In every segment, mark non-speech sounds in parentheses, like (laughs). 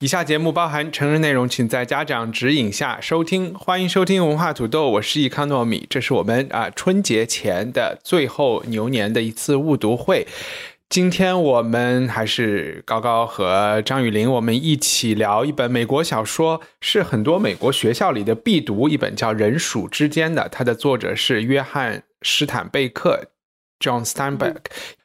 以下节目包含成人内容，请在家长指引下收听。欢迎收听文化土豆，我是易康糯米，这是我们啊春节前的最后牛年的一次误读会。今天我们还是高高和张雨林，我们一起聊一本美国小说，是很多美国学校里的必读一本，叫《人鼠之间》的。它的作者是约翰·施坦贝克 （John Steinbeck），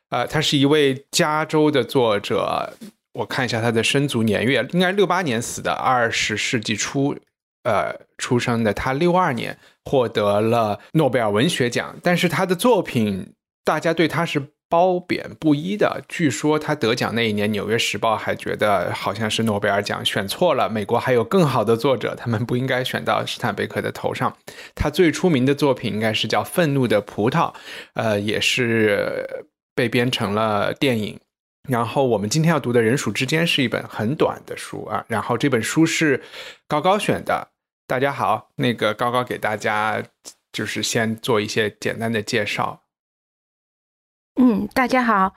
呃，他是一位加州的作者。我看一下他的生卒年月，应该六八年死的，二十世纪初呃出生的。他六二年获得了诺贝尔文学奖，但是他的作品大家对他是。褒贬不一的。据说他得奖那一年，《纽约时报》还觉得好像是诺贝尔奖选错了，美国还有更好的作者，他们不应该选到史坦贝克的头上。他最出名的作品应该是叫《愤怒的葡萄》，呃，也是被编成了电影。然后我们今天要读的《人鼠之间》是一本很短的书啊。然后这本书是高高选的。大家好，那个高高给大家就是先做一些简单的介绍。嗯，大家好，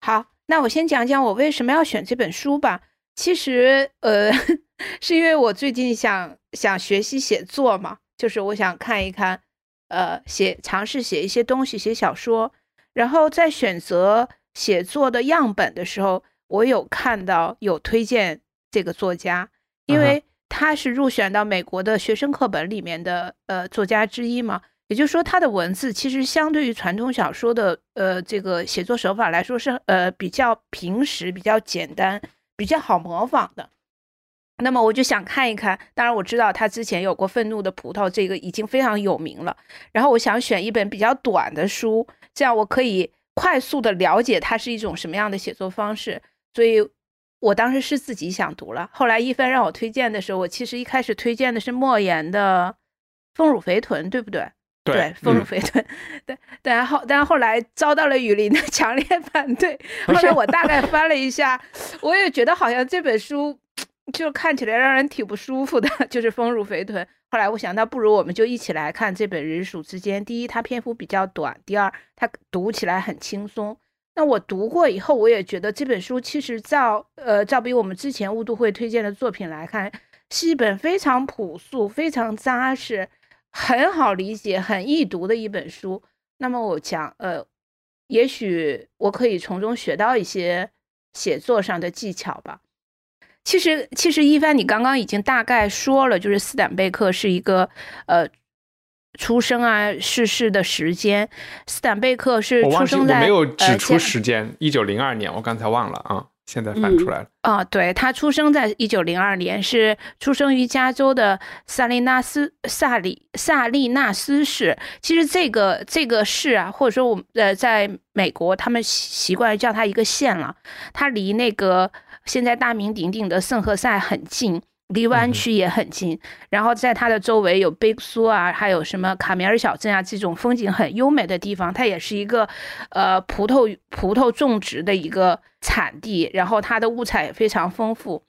好，那我先讲讲我为什么要选这本书吧。其实，呃，(laughs) 是因为我最近想想学习写作嘛，就是我想看一看，呃，写尝试写一些东西，写小说。然后在选择写作的样本的时候，我有看到有推荐这个作家，因为他是入选到美国的学生课本里面的呃作家之一嘛。也就是说，他的文字其实相对于传统小说的呃这个写作手法来说是呃比较平实、比较简单、比较好模仿的。那么我就想看一看，当然我知道他之前有过《愤怒的葡萄》，这个已经非常有名了。然后我想选一本比较短的书，这样我可以快速的了解它是一种什么样的写作方式。所以我当时是自己想读了。后来一帆让我推荐的时候，我其实一开始推荐的是莫言的《丰乳肥臀》，对不对？对，丰乳肥臀，(laughs) 对，但后，但后来遭到了雨林的 (laughs) 强烈反对。后来我大概翻了一下，我也觉得好像这本书 (tsk) 就看起来让人挺不舒服的，(laughs) 就是丰乳肥臀。后来我想，那不如我们就一起来看这本《人鼠之间》。第一，它篇幅比较短；第二，它读起来很轻松。那我读过以后，我也觉得这本书其实照呃照比我们之前雾都会推荐的作品来看，是一本非常朴素、非常扎实。很好理解、很易读的一本书。那么我讲，呃，也许我可以从中学到一些写作上的技巧吧。其实，其实一帆，你刚刚已经大概说了，就是斯坦贝克是一个呃出生啊、逝世的时间。斯坦贝克是出生在没有指出时间，一九零二年，我刚才忘了啊。现在翻出来了啊！对他出生在一九零二年，是出生于加州的萨利纳斯萨里萨利纳斯市。其实这个这个市啊，或者说我们呃，在美国他们习惯叫它一个县了。它离那个现在大名鼎鼎的圣何塞很近。离湾区也很近，然后在它的周围有贝克苏啊，还有什么卡米尔小镇啊，这种风景很优美的地方，它也是一个呃葡萄葡萄种植的一个产地，然后它的物产也非常丰富。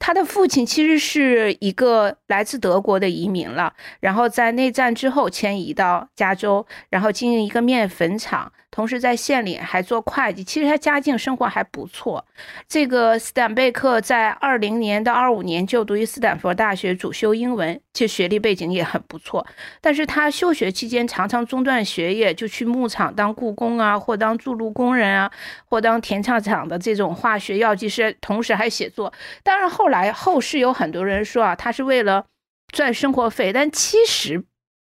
他的父亲其实是一个来自德国的移民了，然后在内战之后迁移到加州，然后经营一个面粉厂。同时在县里还做会计，其实他家境生活还不错。这个斯坦贝克在二零年到二五年就读于斯坦福大学，主修英文，其实学历背景也很不错。但是他休学期间常常中断学业，就去牧场当雇工啊，或当筑路工人啊，或当填唱厂的这种化学药剂师，同时还写作。当然后来后世有很多人说啊，他是为了赚生活费，但其实。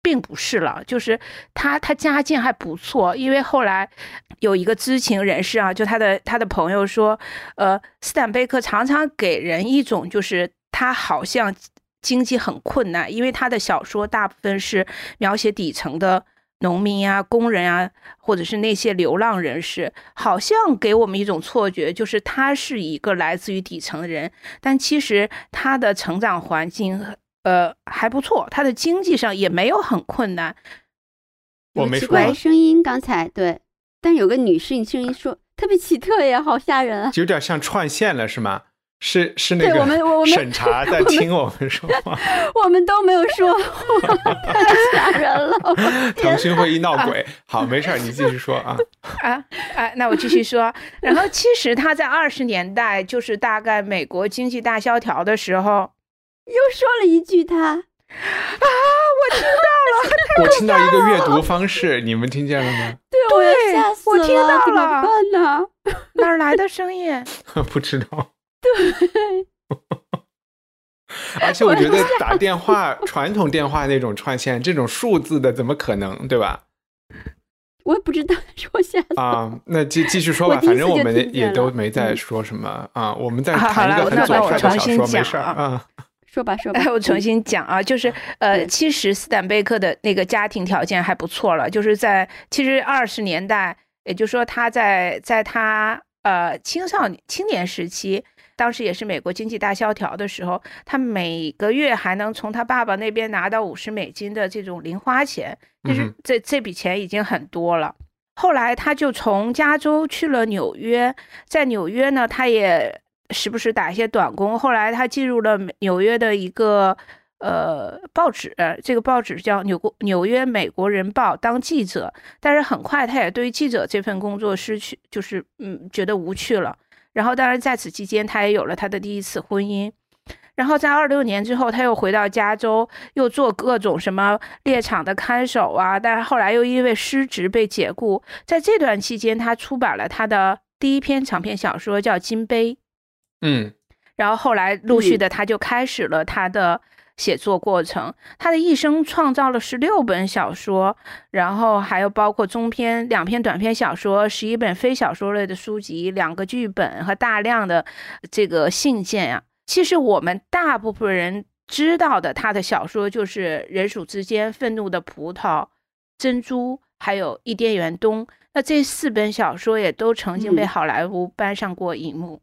并不是了，就是他，他家境还不错，因为后来有一个知情人士啊，就他的他的朋友说，呃，斯坦贝克常常给人一种就是他好像经济很困难，因为他的小说大部分是描写底层的农民啊、工人啊，或者是那些流浪人士，好像给我们一种错觉，就是他是一个来自于底层的人，但其实他的成长环境呃还不错，他的经济上也没有很困难。我没奇怪声音，刚才对，但有个女性声音说特别奇特呀，好吓人啊，有点像串线了，是吗？是是那个我们我们审查在听我们说话，(laughs) 我们都没有说话，太吓人了。腾讯会议闹鬼，好，没事儿，你继续说啊 (laughs) 啊啊！那我继续说。然后其实他在二十年代，就是大概美国经济大萧条的时候，又说了一句他啊，我听到了，(laughs) 我听到一个阅读方式，你们听见了吗？(laughs) 对，我吓死了，我听到了，怎么办呢？(laughs) 哪来的声音？不知道。对，而且我觉得打电话传统电话那种串线，这种数字的怎么可能，对吧？我也不知道，说下啊，那继继续说吧，反正我们也都没在说什么啊，我们在谈一个很左派的小说，没事啊。说吧说吧，我重新讲啊，就是呃，其实斯坦贝克的那个家庭条件还不错了，就是在其实二十年代，也就是说他在在他呃青少年青年时期。当时也是美国经济大萧条的时候，他每个月还能从他爸爸那边拿到五十美金的这种零花钱，就是这这笔钱已经很多了。后来他就从加州去了纽约，在纽约呢，他也时不时打一些短工。后来他进入了纽约的一个呃报纸，这个报纸叫纽纽约美国人报当记者，但是很快他也对记者这份工作失去，就是嗯觉得无趣了。然后，当然在此期间，他也有了他的第一次婚姻。然后在二六年之后，他又回到加州，又做各种什么猎场的看守啊。但是后来又因为失职被解雇。在这段期间，他出版了他的第一篇长篇小说，叫《金杯》。嗯，然后后来陆续的，他就开始了他的。写作过程，他的一生创造了十六本小说，然后还有包括中篇、两篇短篇小说、十一本非小说类的书籍、两个剧本和大量的这个信件啊。其实我们大部分人知道的他的小说就是《人鼠之间》、《愤怒的葡萄》、《珍珠》，还有《伊甸园东》。那这四本小说也都曾经被好莱坞搬上过荧幕。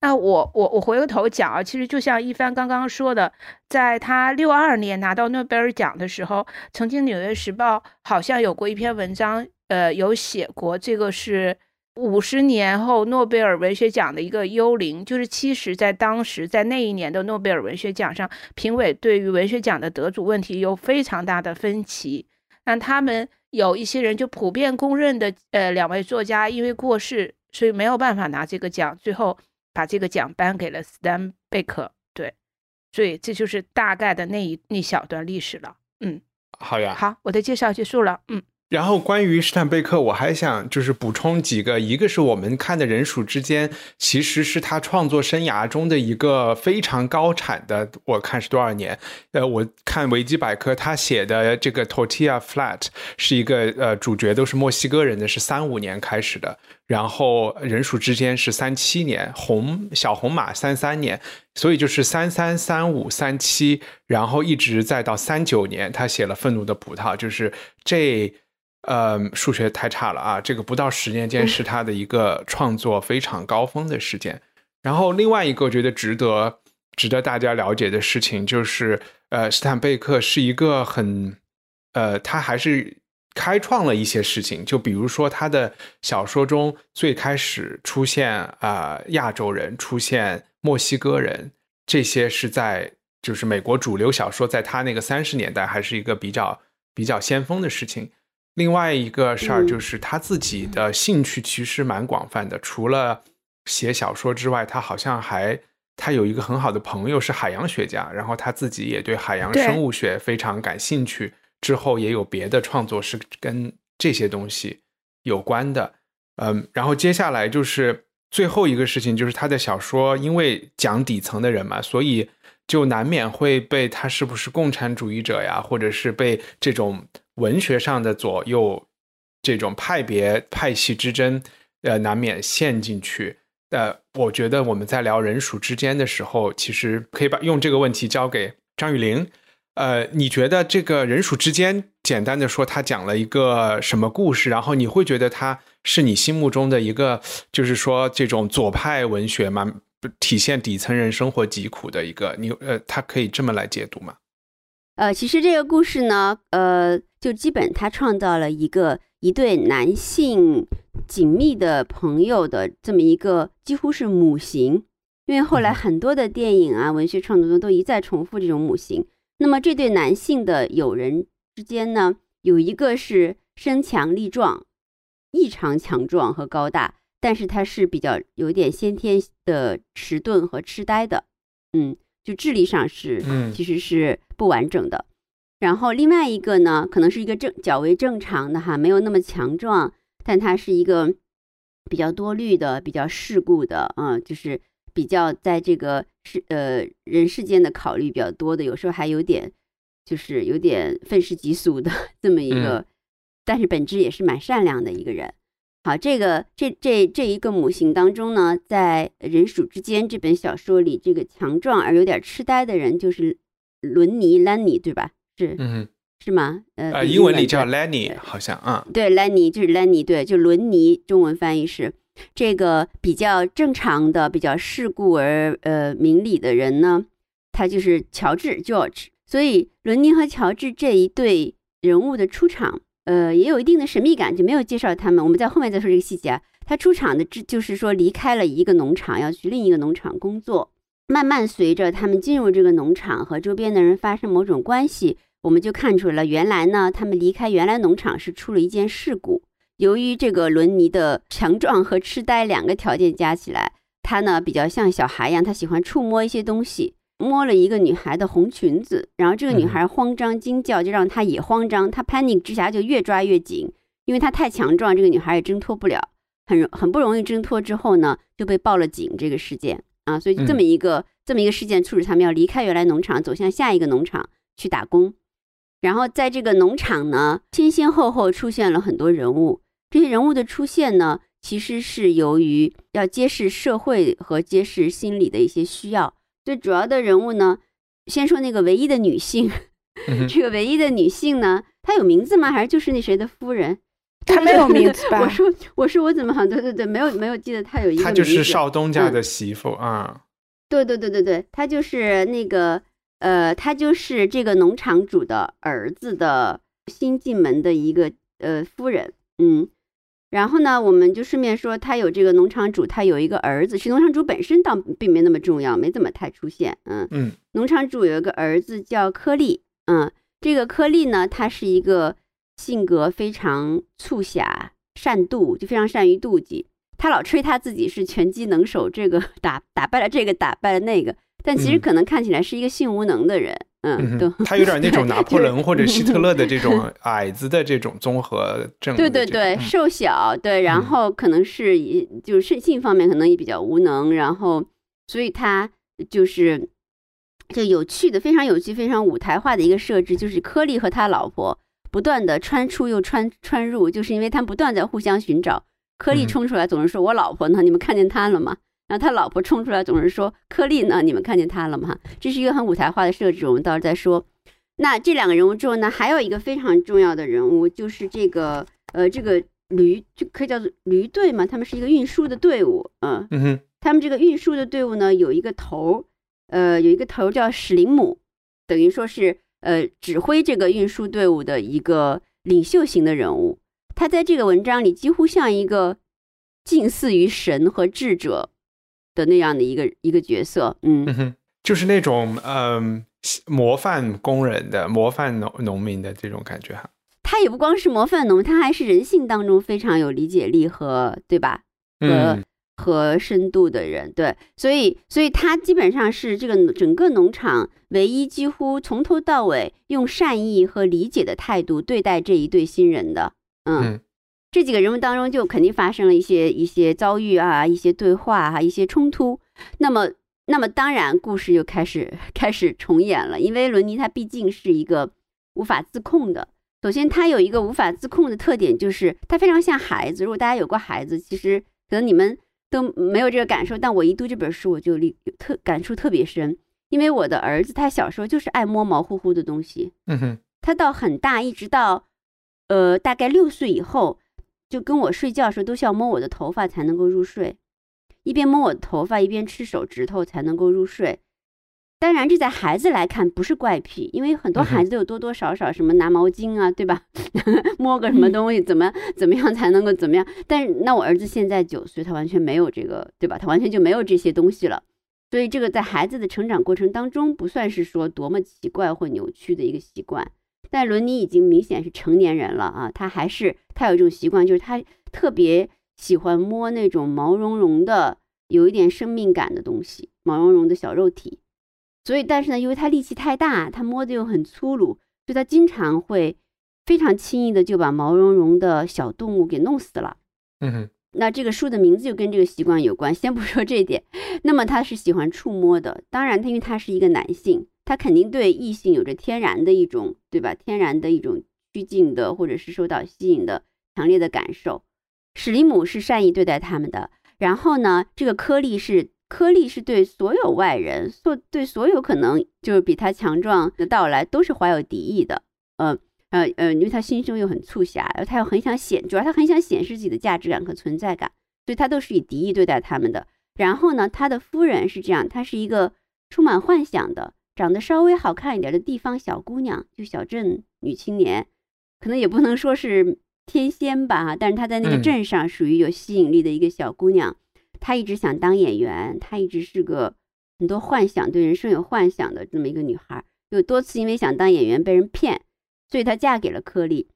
那我我我回过头讲啊，其实就像一帆刚刚说的，在他六二年拿到诺贝尔奖的时候，曾经《纽约时报》好像有过一篇文章，呃，有写过这个是五十年后诺贝尔文学奖的一个幽灵，就是其实在当时在那一年的诺贝尔文学奖上，评委对于文学奖的得主问题有非常大的分歧，那他们有一些人就普遍公认的，呃，两位作家因为过世，所以没有办法拿这个奖，最后。把这个奖颁给了斯坦贝克，对，所以这就是大概的那一那小段历史了。嗯，好呀，好，我的介绍结束了。嗯。然后关于史坦贝克，我还想就是补充几个，一个是我们看的人鼠之间，其实是他创作生涯中的一个非常高产的，我看是多少年？呃，我看维基百科，他写的这个 Tortilla Flat 是一个呃主角都是墨西哥人的，是三五年开始的，然后人鼠之间是三七年，红小红马三三年，所以就是三三三五三七，然后一直再到三九年，他写了愤怒的葡萄，就是这。呃，数学太差了啊！这个不到十年间是他的一个创作非常高峰的时间。然后另外一个我觉得值得值得大家了解的事情就是，呃，斯坦贝克是一个很呃，他还是开创了一些事情。就比如说他的小说中最开始出现啊亚洲人，出现墨西哥人，这些是在就是美国主流小说在他那个三十年代还是一个比较比较先锋的事情。另外一个事儿就是他自己的兴趣其实蛮广泛的，除了写小说之外，他好像还他有一个很好的朋友是海洋学家，然后他自己也对海洋生物学非常感兴趣。之后也有别的创作是跟这些东西有关的，嗯，然后接下来就是最后一个事情，就是他的小说因为讲底层的人嘛，所以就难免会被他是不是共产主义者呀，或者是被这种。文学上的左右，这种派别派系之争，呃，难免陷进去。呃，我觉得我们在聊人鼠之间的时候，其实可以把用这个问题交给张雨玲。呃，你觉得这个人鼠之间，简单的说，他讲了一个什么故事？然后你会觉得他是你心目中的一个，就是说这种左派文学嘛，体现底层人生活疾苦的一个，你呃，他可以这么来解读吗？呃，其实这个故事呢，呃，就基本他创造了一个一对男性紧密的朋友的这么一个几乎是母型，因为后来很多的电影啊、文学创作中都一再重复这种母型。那么这对男性的友人之间呢，有一个是身强力壮、异常强壮和高大，但是他是比较有点先天的迟钝和痴呆的，嗯，就智力上是，嗯，其实是不完整的。然后另外一个呢，可能是一个正较为正常的哈，没有那么强壮，但他是一个比较多虑的、比较世故的嗯，就是。比较在这个世呃人世间的考虑比较多的，有时候还有点就是有点愤世嫉俗的 (laughs) 这么一个，但是本质也是蛮善良的一个人。好，这个这这这一个母型当中呢，在人鼠之间这本小说里，这个强壮而有点痴呆的人就是伦尼 Lenny 对吧？是，嗯，是吗？呃，英文里叫 Lenny 好像啊，对，Lenny 就是 Lenny，对，就伦尼，中文翻译是。这个比较正常的、比较世故而呃明理的人呢，他就是乔治 George。所以伦尼和乔治这一对人物的出场，呃，也有一定的神秘感，就没有介绍他们。我们在后面再说这个细节啊。他出场的，这就是说离开了一个农场，要去另一个农场工作。慢慢随着他们进入这个农场和周边的人发生某种关系，我们就看出来了，原来呢，他们离开原来农场是出了一件事故。由于这个伦尼的强壮和痴呆两个条件加起来，他呢比较像小孩一样，他喜欢触摸一些东西，摸了一个女孩的红裙子，然后这个女孩慌张惊叫，就让他也慌张，他 panic 之下就越抓越紧，因为他太强壮，这个女孩也挣脱不了，很很不容易挣脱之后呢，就被报了警。这个事件啊，所以这么一个这么一个事件，促使他们要离开原来农场，走向下一个农场去打工。然后在这个农场呢，先先后后出现了很多人物。这些人物的出现呢，其实是由于要揭示社会和揭示心理的一些需要。最主要的人物呢，先说那个唯一的女性。这个唯一的女性呢，她有名字吗？还是就是那谁的夫人？她没有名字吧？我说，我说，我怎么好像对对对，没有没有记得她有一个。她就是少东家的媳妇啊。对对对对对，她就是那个呃，她就是这个农场主的儿子的新进门的一个呃夫人，嗯。然后呢，我们就顺便说，他有这个农场主，他有一个儿子。其实农场主本身倒并没那么重要，没怎么太出现。嗯嗯，农场主有一个儿子叫柯利。嗯，这个柯利呢，他是一个性格非常促狭、善妒，就非常善于妒忌。他老吹他自己是拳击能手，这个 (laughs) 打打败了这个，打败了那个。但其实可能看起来是一个性无能的人。嗯，他有点那种 (laughs) 拿破仑或者希特勒的这种 (laughs) 矮子的这种综合症。对对对，瘦小，对，然后可能是就是性方面可能也比较无能，然后所以他就是就有趣的，非常有趣，非常舞台化的一个设置，就是柯利和他老婆不断的穿出又穿穿入，就是因为他们不断在互相寻找。柯利冲出来总是说：“我老婆呢？你们看见她了吗？”然后他老婆冲出来，总是说：“颗粒呢？你们看见他了吗？”这是一个很舞台化的设置，我们到时候再说。那这两个人物之后呢，还有一个非常重要的人物，就是这个呃，这个驴就可以叫做驴队嘛，他们是一个运输的队伍，嗯他们这个运输的队伍呢，有一个头，呃，有一个头叫史林姆，等于说是呃指挥这个运输队伍的一个领袖型的人物。他在这个文章里几乎像一个近似于神和智者。的那样的一个一个角色，嗯，就是那种嗯模范工人的模范农农民的这种感觉哈。他也不光是模范农，他还是人性当中非常有理解力和对吧？和和深度的人，对，所以所以他基本上是这个整个农场唯一几乎从头到尾用善意和理解的态度对待这一对新人的，嗯。这几个人物当中，就肯定发生了一些一些遭遇啊，一些对话啊，一些冲突。那么，那么当然，故事就开始 (laughs) 开始重演了。因为伦尼他毕竟是一个无法自控的。首先，他有一个无法自控的特点，就是他非常像孩子。如果大家有过孩子，其实可能你们都没有这个感受，但我一读这本书，我就特感触特别深。因为我的儿子他小时候就是爱摸毛乎乎的东西，嗯哼，他到很大，一直到呃大概六岁以后，就跟我睡觉的时候都需要摸我的头发才能够入睡，一边摸我的头发一边吃手指头才能够入睡。当然，这在孩子来看不是怪癖，因为很多孩子都有多多少少什么拿毛巾啊，对吧？(laughs) 摸个什么东西，怎么怎么样才能够怎么样？但是那我儿子现在九岁，他完全没有这个，对吧？他完全就没有这些东西了。所以这个在孩子的成长过程当中，不算是说多么奇怪或扭曲的一个习惯。但伦尼已经明显是成年人了啊，他还是他有一种习惯，就是他特别喜欢摸那种毛茸茸的、有一点生命感的东西，毛茸茸的小肉体。所以，但是呢，因为他力气太大，他摸的又很粗鲁，所以他经常会非常轻易的就把毛茸茸的小动物给弄死了。嗯哼，那这个书的名字就跟这个习惯有关。先不说这一点，(laughs) 那么他是喜欢触摸的。当然，他因为他是一个男性，他肯定对异性有着天然的一种，对吧？天然的一种趋近的，或者是受到吸引的强烈的感受。史蒂姆是善意对待他们的，然后呢，这个颗粒是。颗粒是对所有外人，所对所有可能就是比他强壮的到来都是怀有敌意的。嗯呃呃，因为他心胸又很促狭，他又很想显，主要他很想显示自己的价值感和存在感，所以他都是以敌意对待他们的。然后呢，他的夫人是这样，她是一个充满幻想的，长得稍微好看一点的地方小姑娘，就小镇女青年，可能也不能说是天仙吧，但是她在那个镇上属于有吸引力的一个小姑娘。她一直想当演员，她一直是个很多幻想、对人生有幻想的这么一个女孩。有多次因为想当演员被人骗，所以她嫁给了柯利。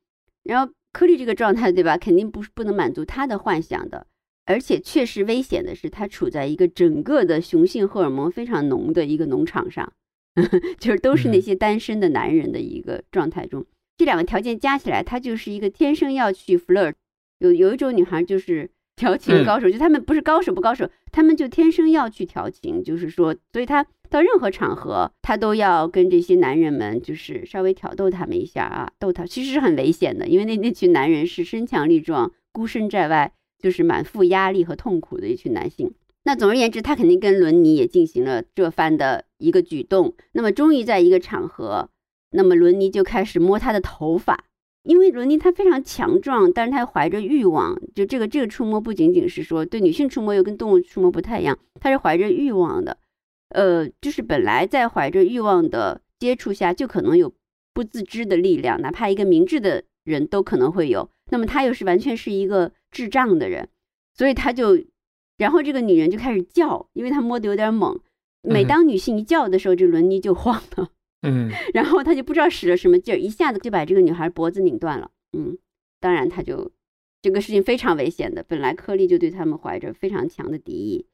然后柯利这个状态，对吧？肯定不是不能满足她的幻想的。而且确实危险的是，她处在一个整个的雄性荷尔蒙非常浓的一个农场上，(laughs) 就是都是那些单身的男人的一个状态中。这两个条件加起来，她就是一个天生要去 flirt。有有一种女孩就是。(laughs) 调情高手，就他们不是高手不高手，他们就天生要去调情，就是说，所以他到任何场合，他都要跟这些男人们，就是稍微挑逗他们一下啊，逗他，其实是很危险的，因为那那群男人是身强力壮、孤身在外，就是满腹压力和痛苦的一群男性。那总而言之，他肯定跟伦尼也进行了这番的一个举动。那么，终于在一个场合，那么伦尼就开始摸他的头发。因为伦尼他非常强壮，但是他怀着欲望。就这个这个触摸不仅仅是说对女性触摸，又跟动物触摸不太一样，他是怀着欲望的。呃，就是本来在怀着欲望的接触下，就可能有不自知的力量，哪怕一个明智的人都可能会有。那么他又是完全是一个智障的人，所以他就，然后这个女人就开始叫，因为她摸得有点猛。每当女性一叫的时候，这伦尼就慌了。嗯，(laughs) 然后他就不知道使了什么劲儿，一下子就把这个女孩脖子拧断了。嗯，当然他就这个事情非常危险的，本来柯利就对他们怀着非常强的敌意。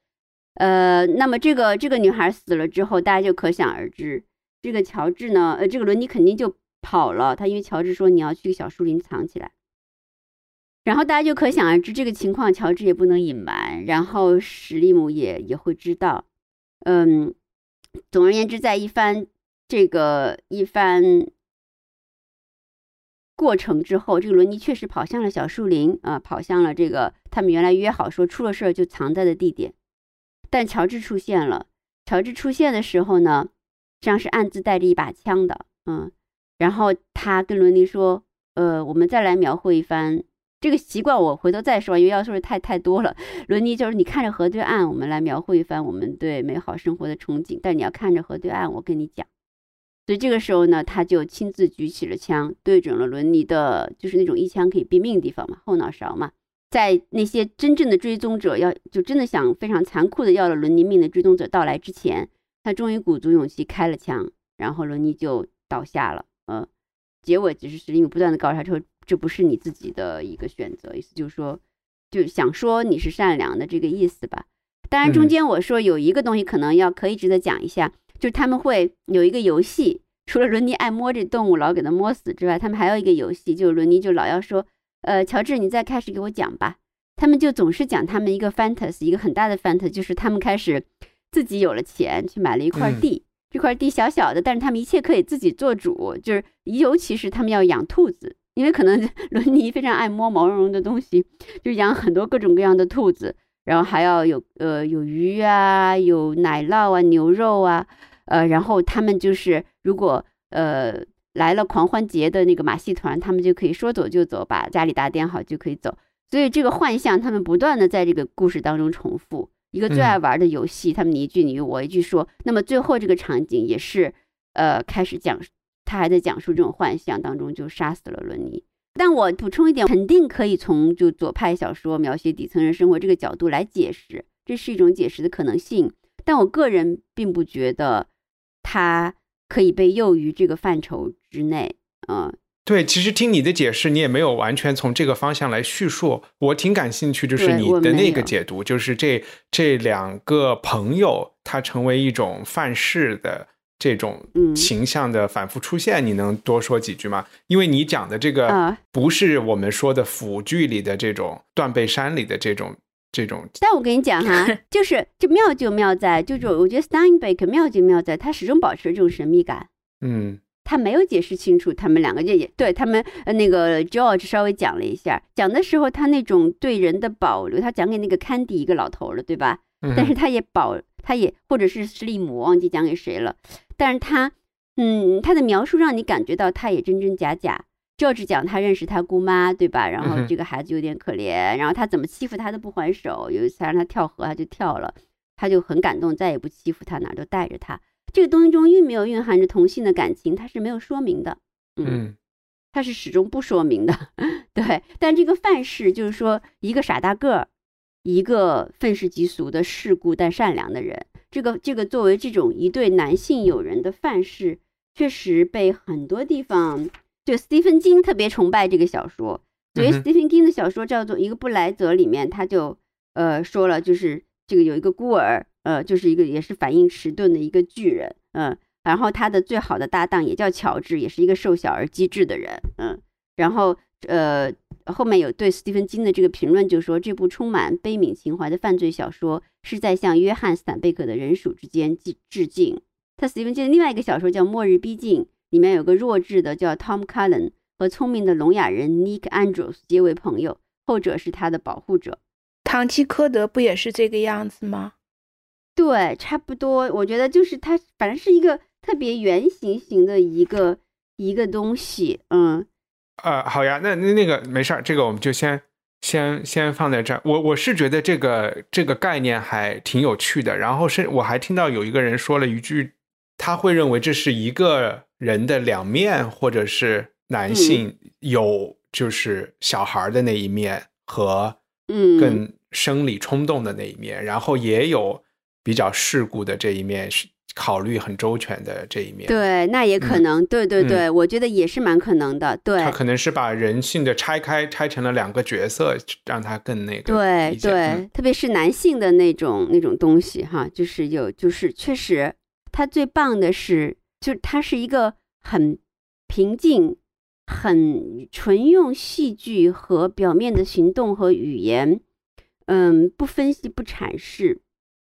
呃，那么这个这个女孩死了之后，大家就可想而知，这个乔治呢，呃，这个伦尼肯定就跑了。他因为乔治说你要去小树林藏起来，然后大家就可想而知这个情况，乔治也不能隐瞒，然后史利姆也也会知道。嗯，总而言之，在一番。这个一番过程之后，这个伦尼确实跑向了小树林啊，跑向了这个他们原来约好说出了事儿就藏在的地点。但乔治出现了，乔治出现的时候呢，实际上是暗自带着一把枪的，嗯，然后他跟伦尼说：“呃，我们再来描绘一番这个习惯，我回头再说，因为要说的太太多了。”伦尼就是你看着河对岸，我们来描绘一番我们对美好生活的憧憬，但你要看着河对岸，我跟你讲。所以这个时候呢，他就亲自举起了枪，对准了伦尼的，就是那种一枪可以毙命的地方嘛，后脑勺嘛。在那些真正的追踪者要就真的想非常残酷的要了伦尼命的追踪者到来之前，他终于鼓足勇气开了枪，然后伦尼就倒下了。呃，结尾只是史蒂姆不断的告诉他说，这不是你自己的一个选择，意思就是说，就想说你是善良的这个意思吧。当然中间我说有一个东西可能要可以值得讲一下。就是他们会有一个游戏，除了伦尼爱摸这动物，老给它摸死之外，他们还有一个游戏，就是伦尼就老要说，呃，乔治，你再开始给我讲吧。他们就总是讲他们一个 fantasy，一个很大的 fantasy，就是他们开始自己有了钱，去买了一块地，这块地小小的，但是他们一切可以自己做主，就是尤其是他们要养兔子，因为可能伦尼 (laughs) 非常爱摸毛茸茸的东西，就养很多各种各样的兔子，然后还要有呃有鱼啊，有奶酪啊，牛肉啊。呃，然后他们就是如果呃来了狂欢节的那个马戏团，他们就可以说走就走，把家里打点好就可以走。所以这个幻象，他们不断的在这个故事当中重复一个最爱玩的游戏，他们你一句你我一句说。那么最后这个场景也是，呃，开始讲，他还在讲述这种幻象当中就杀死了伦尼。但我补充一点，肯定可以从就左派小说描写底层人生活这个角度来解释，这是一种解释的可能性。但我个人并不觉得他可以被囿于这个范畴之内，嗯。对，其实听你的解释，你也没有完全从这个方向来叙述。我挺感兴趣，就是你的那个解读，就是这这两个朋友他成为一种范式的这种形象的反复出现，你能多说几句吗？因为你讲的这个不是我们说的腐剧里的这种断背山里的这种这种。但我跟你讲哈，(laughs) 就是这妙就妙在，就是我觉得 Steinbeck 妙就妙在，他始终保持这种神秘感。嗯。他没有解释清楚，他们两个就也对他们呃那个 George 稍微讲了一下，讲的时候他那种对人的保留，他讲给那个 Candy 一个老头了，对吧？但是他也保，他也或者是史利姆忘记讲给谁了，但是他嗯他的描述让你感觉到他也真真假假。George 讲他认识他姑妈，对吧？然后这个孩子有点可怜，然后他怎么欺负他都不还手，有一次让他跳河他就跳了，他就很感动，再也不欺负他，哪都带着他。这个东西中蕴没有蕴含着同性的感情，他是没有说明的，嗯，他是始终不说明的，(laughs) 对。但这个范式就是说，一个傻大个儿，一个愤世嫉俗的世故但善良的人，这个这个作为这种一对男性友人的范式，确实被很多地方，就斯蒂芬金特别崇拜这个小说，所以斯蒂芬金的小说叫做一个布莱泽里面，他就呃说了，就是这个有一个孤儿。呃，就是一个也是反应迟钝的一个巨人，嗯，然后他的最好的搭档也叫乔治，也是一个瘦小而机智的人，嗯，然后呃后面有对斯蒂芬金的这个评论，就说这部充满悲悯情怀的犯罪小说是在向约翰斯坦贝克的人鼠之间致致敬。他斯蒂芬金的另外一个小说叫《末日逼近》，里面有个弱智的叫 Tom Cullen 和聪明的聋哑人 Nick Andrews 结为朋友，后者是他的保护者。唐吉诃德不也是这个样子吗？对，差不多。我觉得就是它，反正是一个特别圆形型的一个一个东西。嗯，呃，好呀，那那那个没事儿，这个我们就先先先放在这儿。我我是觉得这个这个概念还挺有趣的。然后是我还听到有一个人说了一句，他会认为这是一个人的两面，或者是男性有就是小孩的那一面和嗯更生理冲动的那一面，然后也有。比较世故的这一面是考虑很周全的这一面，对，那也可能，对对对，我觉得也是蛮可能的，对。他可能是把人性的拆开，拆成了两个角色，让他更那个。对对，特别是男性的那种那种东西哈，就是有，就是确实，他最棒的是，就是他是一个很平静、很纯用戏剧和表面的行动和语言，嗯，不分析不阐释。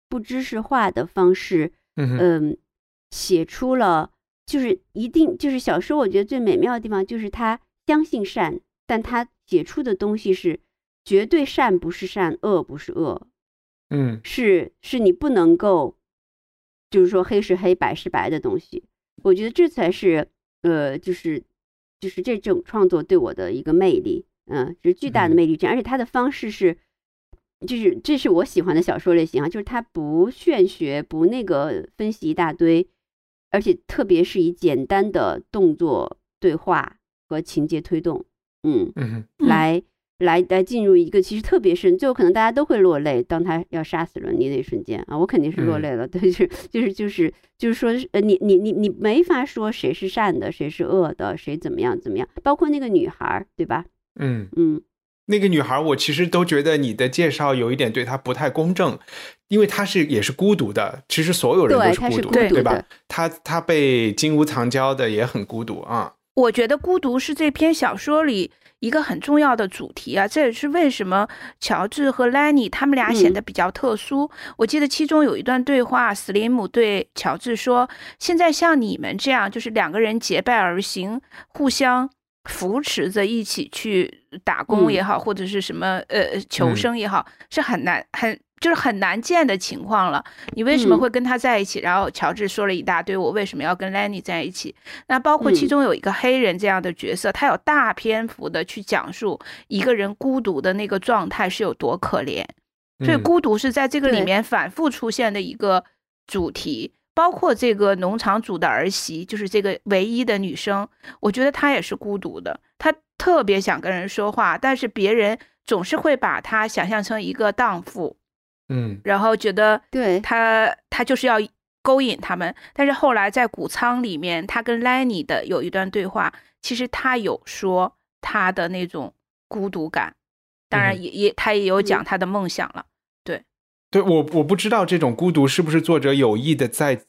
不知识化的方式，嗯，写出了就是一定就是小说，我觉得最美妙的地方就是他相信善，但他写出的东西是绝对善不是善，恶不是恶，嗯，是是你不能够，就是说黑是黑，白是白的东西。我觉得这才是呃，就是就是这种创作对我的一个魅力，嗯，是巨大的魅力。这而且他的方式是。就是这是我喜欢的小说类型啊，就是它不玄学，不那个分析一大堆，而且特别是以简单的动作对话和情节推动，嗯嗯，来来来进入一个其实特别深，最后可能大家都会落泪，当他要杀死伦尼那一瞬间啊，我肯定是落泪了，对，就是就是就是就是说，呃，你你你你没法说谁是善的，谁是恶的，谁怎么样怎么样，包括那个女孩，对吧？嗯嗯。那个女孩，我其实都觉得你的介绍有一点对她不太公正，因为她是也是孤独的。其实所有人都是孤独，的，对吧？她她被金屋藏娇的也很孤独啊。我觉得孤独是这篇小说里一个很重要的主题啊，这也是为什么乔治和莱尼他们俩显得比较特殊。我记得其中有一段对话，斯林姆对乔治说：“现在像你们这样，就是两个人结伴而行，互相。”扶持着一起去打工也好，或者是什么呃求生也好，是很难很就是很难见的情况了。你为什么会跟他在一起？然后乔治说了一大堆，我为什么要跟 Lenny 在一起？那包括其中有一个黑人这样的角色，他有大篇幅的去讲述一个人孤独的那个状态是有多可怜。所以孤独是在这个里面反复出现的一个主题。包括这个农场主的儿媳，就是这个唯一的女生，我觉得她也是孤独的。她特别想跟人说话，但是别人总是会把她想象成一个荡妇，嗯，然后觉得对她她就是要勾引他们。但是后来在谷仓里面，她跟 Lenny 的有一段对话，其实她有说她的那种孤独感，当然也也她也有讲她的梦想了。对我我不知道这种孤独是不是作者有意的在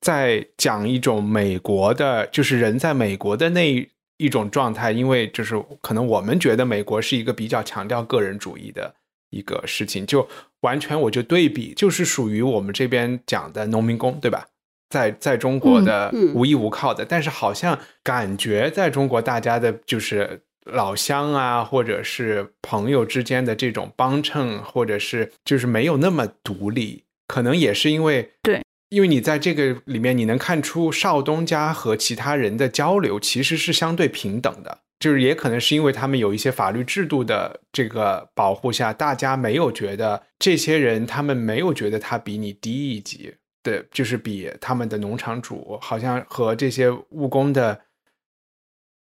在讲一种美国的，就是人在美国的那一种状态，因为就是可能我们觉得美国是一个比较强调个人主义的一个事情，就完全我就对比，就是属于我们这边讲的农民工，对吧？在在中国的无依无靠的，但是好像感觉在中国大家的就是。老乡啊，或者是朋友之间的这种帮衬，或者是就是没有那么独立，可能也是因为对，因为你在这个里面，你能看出少东家和其他人的交流其实是相对平等的，就是也可能是因为他们有一些法律制度的这个保护下，大家没有觉得这些人，他们没有觉得他比你低一级的，就是比他们的农场主好像和这些务工的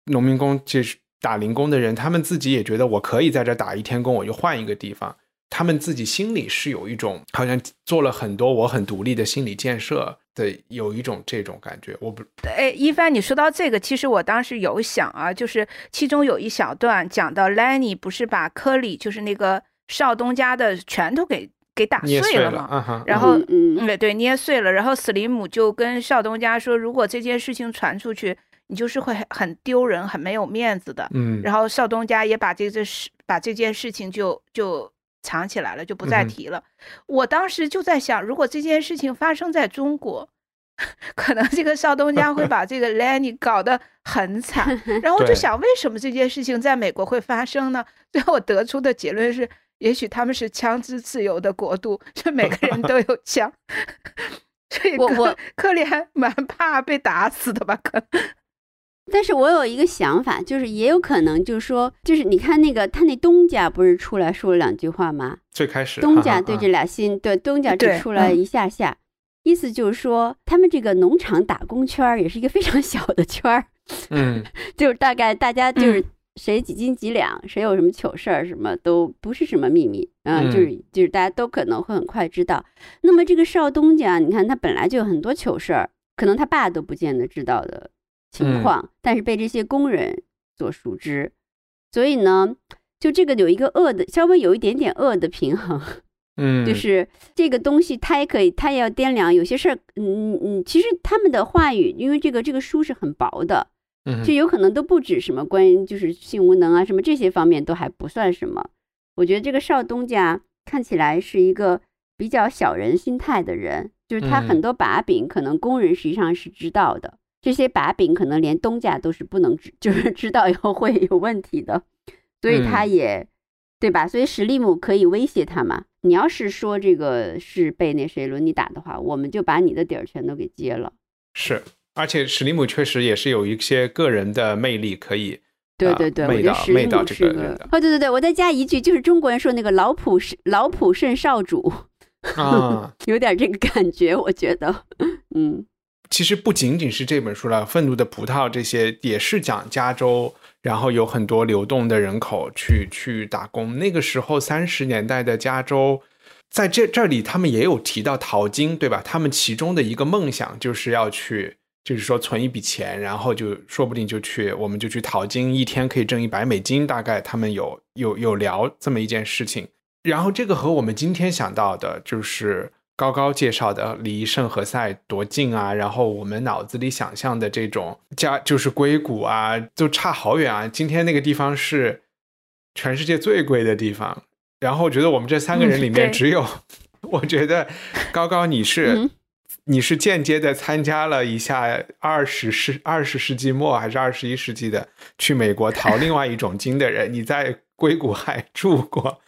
农民工就是。打零工的人，他们自己也觉得我可以在这打一天工，我就换一个地方。他们自己心里是有一种好像做了很多我很独立的心理建设的，有一种这种感觉。我不，哎，一帆，你说到这个，其实我当时有想啊，就是其中有一小段讲到 Lenny 不是把科里就是那个少东家的拳头给给打碎了嘛，然后嗯，对对，捏碎了，然后史林姆就跟少东家说，如果这件事情传出去。你就是会很丢人，很没有面子的。嗯，然后少东家也把这件事把这件事情就就藏起来了，就不再提了。我当时就在想，如果这件事情发生在中国，(laughs) 可能这个少东家会把这个 Lenny 搞得很惨。(laughs) 然后我就想，为什么这件事情在美国会发生呢？(laughs) 最后我得出的结论是，也许他们是枪支自由的国度，就每个人都有枪。所以，我我克里还蛮怕被打死的吧？可能。但是我有一个想法，就是也有可能，就是说，就是你看那个他那东家不是出来说了两句话吗？最开始东家对这俩新对东家只出来一下下，意思就是说他们这个农场打工圈儿也是一个非常 (laughs) 小的圈儿，嗯，(laughs) 就是大概大家就是谁几斤几两，谁有什么糗事儿，什么都不是什么秘密啊，就是就是大家都可能会很快知道。那么这个少东家，你看他本来就有很多糗事儿，可能他爸都不见得知道的。情况，但是被这些工人所熟知，所以呢，就这个有一个恶的，稍微有一点点恶的平衡，(laughs) 嗯，就是这个东西，它也可以，它也要掂量有些事儿，嗯嗯，其实他们的话语，因为这个这个书是很薄的，嗯，就有可能都不止什么关于就是性无能啊什么这些方面都还不算什么。我觉得这个少东家看起来是一个比较小人心态的人，就是他很多把柄，可能工人实际上是知道的。这些把柄可能连东家都是不能知，(laughs) 就是知道以后会有问题的，所以他也，对吧？所以史利姆可以威胁他嘛？你要是说这个是被那谁轮你打的话，我们就把你的底儿全都给揭了。是，而且史利姆确实也是有一些个人的魅力可以。对对对，我觉得史利姆是个。哦，对对对，我再加一句，就是中国人说那个老普是老普胜少主啊，(laughs) 有点这个感觉，我觉得，嗯。其实不仅仅是这本书了，《愤怒的葡萄》这些也是讲加州，然后有很多流动的人口去去打工。那个时候三十年代的加州，在这这里他们也有提到淘金，对吧？他们其中的一个梦想就是要去，就是说存一笔钱，然后就说不定就去，我们就去淘金，一天可以挣一百美金，大概他们有有有聊这么一件事情。然后这个和我们今天想到的就是。高高介绍的离圣何塞多近啊，然后我们脑子里想象的这种家就是硅谷啊，就差好远啊。今天那个地方是全世界最贵的地方，然后我觉得我们这三个人里面只有，我觉得高高你是你是间接的参加了一下二十世二十世纪末还是二十一世纪的去美国淘另外一种金的人，你在硅谷还住过。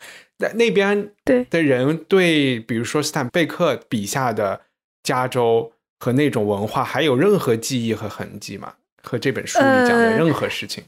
那那边对的人对，比如说斯坦贝克笔下的加州和那种文化，还有任何记忆和痕迹吗？和这本书里讲的任何事情？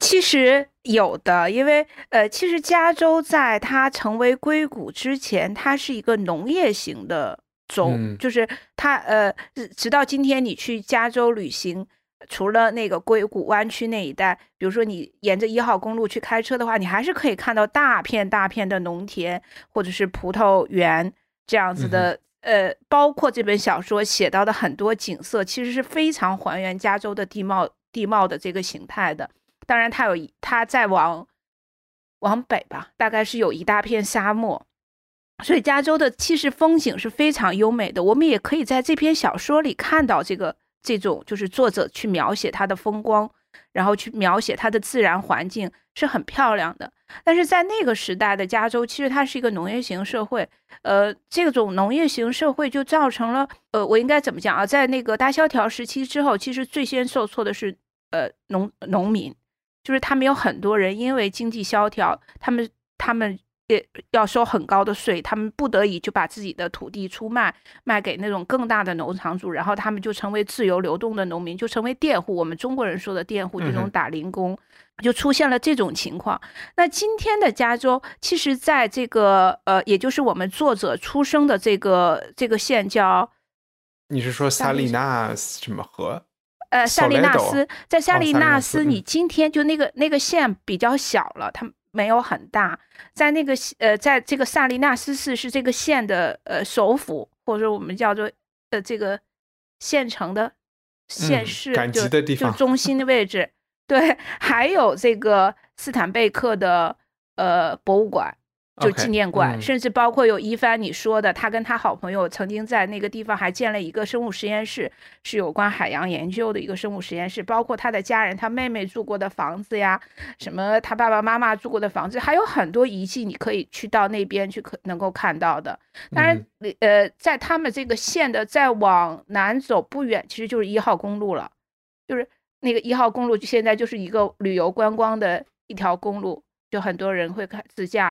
其实有的，因为呃，其实加州在它成为硅谷之前，它是一个农业型的州，就是它呃，直到今天你去加州旅行，除了那个硅谷湾区那一带，比如说你沿着一号公路去开车的话，你还是可以看到大片大片的农田或者是葡萄园这样子的。呃，包括这本小说写到的很多景色，其实是非常还原加州的地貌地貌的这个形态的。当然，它有它再往往北吧，大概是有一大片沙漠，所以加州的其实风景是非常优美的。我们也可以在这篇小说里看到这个这种，就是作者去描写它的风光，然后去描写它的自然环境是很漂亮的。但是在那个时代的加州，其实它是一个农业型社会，呃，这种农业型社会就造成了，呃，我应该怎么讲啊？在那个大萧条时期之后，其实最先受挫的是呃农农民。就是他们有很多人因为经济萧条，他们他们也要收很高的税，他们不得已就把自己的土地出卖，卖给那种更大的农场主，然后他们就成为自由流动的农民，就成为佃户。我们中国人说的佃户，这种打零工，就出现了这种情况。那今天的加州，其实在这个呃，也就是我们作者出生的这个这个县叫，你是说萨利纳什么河？呃，萨利纳斯在萨利纳斯，你今天就那个那个县比较小了，它没有很大。在那个呃，在这个萨利纳斯市是这个县的呃首府，或者说我们叫做呃这个县城的县市，就就中心的位置。(laughs) 对，还有这个斯坦贝克的呃博物馆。就纪念馆，甚至包括有一帆你说的，他跟他好朋友曾经在那个地方还建了一个生物实验室，是有关海洋研究的一个生物实验室。包括他的家人，他妹妹住过的房子呀，什么他爸爸妈妈住过的房子，还有很多遗迹，你可以去到那边去可能够看到的。当然，呃，在他们这个县的再往南走不远，其实就是一号公路了，就是那个一号公路，现在就是一个旅游观光的一条公路，就很多人会开自驾。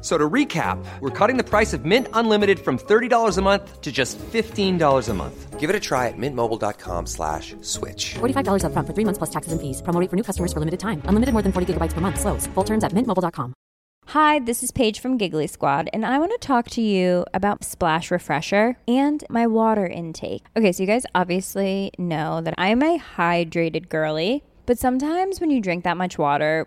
So to recap, we're cutting the price of Mint Unlimited from $30 a month to just $15 a month. Give it a try at mintmobile.com slash switch. $45 up front for three months plus taxes and fees. Promo for new customers for limited time. Unlimited more than 40 gigabytes per month. Slows. Full terms at mintmobile.com. Hi, this is Paige from Giggly Squad, and I want to talk to you about Splash Refresher and my water intake. Okay, so you guys obviously know that I'm a hydrated girly, but sometimes when you drink that much water,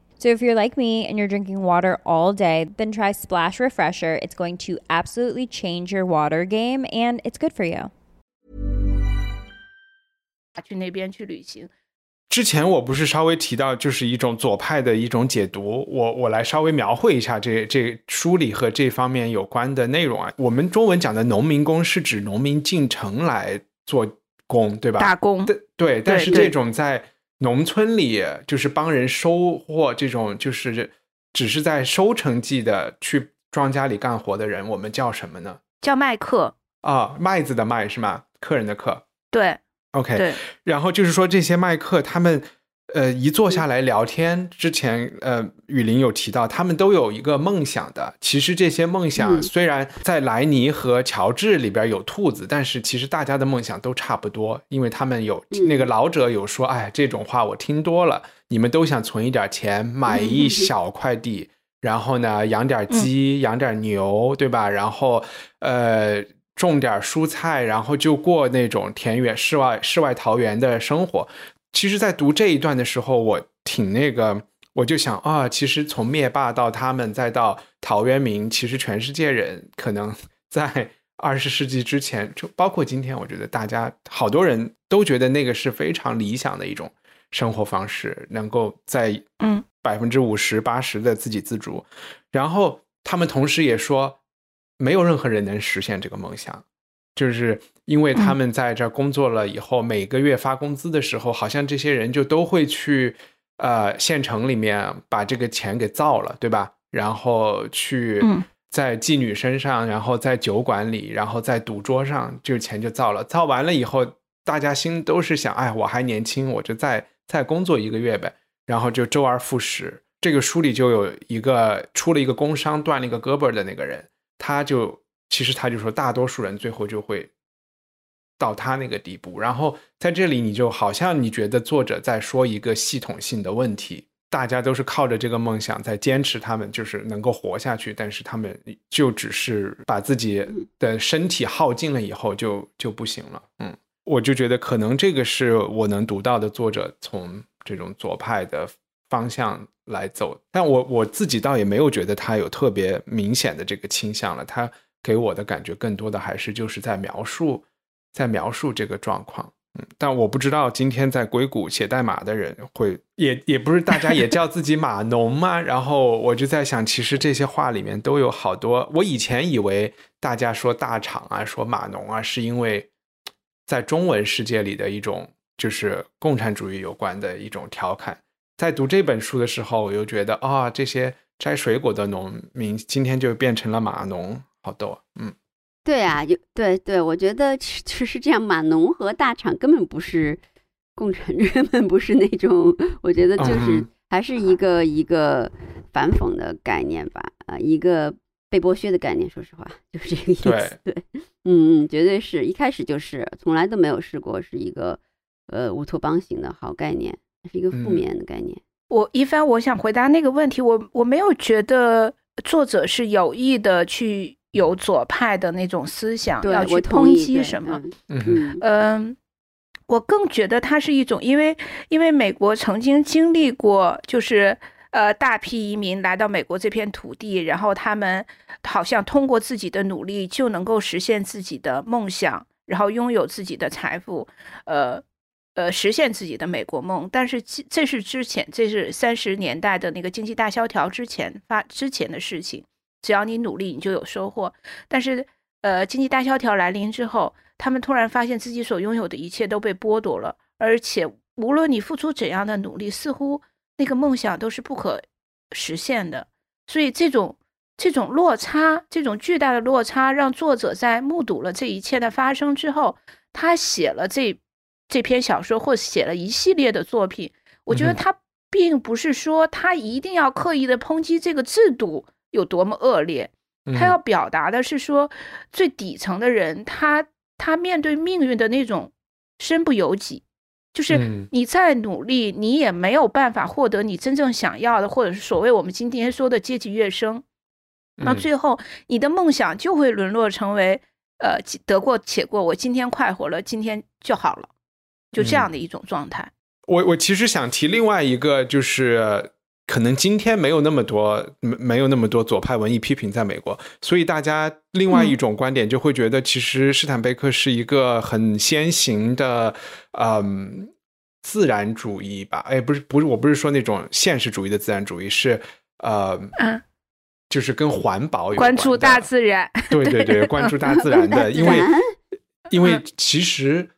So if you're like me and you're drinking water all day, then try Splash Refresher. It's going to absolutely change your water game and it's good for you. 去那边去旅行。之前我不是稍微提到，就是一种左派的一种解读，我我来稍微描绘一下这这书里和这方面有关的内容啊。我们中文讲的农民工是指农民进城来做工，对吧？打工。对对，但是这种在 农村里就是帮人收获这种，就是只是在收成季的去庄稼里干活的人，我们叫什么呢？叫麦客啊，麦子的麦是吗？客人的客。对，OK。对，然后就是说这些麦客他们。呃，一坐下来聊天之前，呃，雨林有提到，他们都有一个梦想的。其实这些梦想虽然在莱尼和乔治里边有兔子，但是其实大家的梦想都差不多，因为他们有那个老者有说，哎，这种话我听多了，你们都想存一点钱买一小块地，然后呢养点鸡，养点牛，对吧？然后呃种点蔬菜，然后就过那种田园世外世外桃源的生活。其实，在读这一段的时候，我挺那个我就想啊，其实从灭霸到他们再到陶渊明，其实全世界人可能 (laughs) 在二十世纪之前，就包括今天，我觉得大家好多人都觉得那个是非常理想的一种生活方式，能够在嗯百分之五十八十的自给自足。然后他们同时也说，没有任何人能实现这个梦想，就是因为他们在这儿工作了以后，每个月发工资的时候，好像这些人就都会去。呃，县城里面把这个钱给造了，对吧？然后去在妓女身上，然后在酒馆里，然后在赌桌上，这个钱就造了。造完了以后，大家心都是想，哎，我还年轻，我就再再工作一个月呗。然后就周而复始。这个书里就有一个出了一个工伤，断了一个胳膊的那个人，他就其实他就说，大多数人最后就会。到他那个地步，然后在这里，你就好像你觉得作者在说一个系统性的问题，大家都是靠着这个梦想在坚持，他们就是能够活下去，但是他们就只是把自己的身体耗尽了以后，就就不行了。嗯，我就觉得可能这个是我能读到的作者从这种左派的方向来走，但我我自己倒也没有觉得他有特别明显的这个倾向了，他给我的感觉更多的还是就是在描述。在描述这个状况，嗯，但我不知道今天在硅谷写代码的人会也也不是大家也叫自己码农吗？(laughs) 然后我就在想，其实这些话里面都有好多。我以前以为大家说大厂啊，说码农啊，是因为在中文世界里的一种就是共产主义有关的一种调侃。在读这本书的时候，我又觉得啊，这些摘水果的农民今天就变成了码农，好逗，嗯。对啊，就对对，我觉得其实这样，码农和大厂根本不是共产，根本不是那种，我觉得就是还是一个一个反讽的概念吧，啊，一个被剥削的概念。说实话，就是这个意思。(laughs) 对，嗯嗯，绝对是一开始就是从来都没有试过是一个呃乌托邦型的好概念，是一个负面的概念。我一帆，我想回答那个问题，我我没有觉得作者是有意的去。有左派的那种思想，要去抨击什么？嗯嗯，我更觉得它是一种，因为因为美国曾经经历过，就是呃大批移民来到美国这片土地，然后他们好像通过自己的努力就能够实现自己的梦想，然后拥有自己的财富，呃呃实现自己的美国梦。但是这是之前，这是三十年代的那个经济大萧条之前发之前的事情。只要你努力，你就有收获。但是，呃，经济大萧条来临之后，他们突然发现自己所拥有的一切都被剥夺了，而且无论你付出怎样的努力，似乎那个梦想都是不可实现的。所以，这种这种落差，这种巨大的落差，让作者在目睹了这一切的发生之后，他写了这这篇小说，或写了一系列的作品。我觉得他并不是说他一定要刻意的抨击这个制度。有多么恶劣？他要表达的是说，最底层的人，他他面对命运的那种身不由己，就是你再努力，你也没有办法获得你真正想要的，或者是所谓我们今天说的阶级跃升。那最后，你的梦想就会沦落成为呃得过且过，我今天快活了，今天就好了，就这样的一种状态。我我其实想提另外一个，就是。可能今天没有那么多没没有那么多左派文艺批评在美国，所以大家另外一种观点就会觉得，其实施坦贝克是一个很先行的，嗯，自然主义吧？哎，不是不是，我不是说那种现实主义的自然主义，是呃，就是跟环保有关注大自然，对对对，(laughs) 关注大自然的，因为因为其实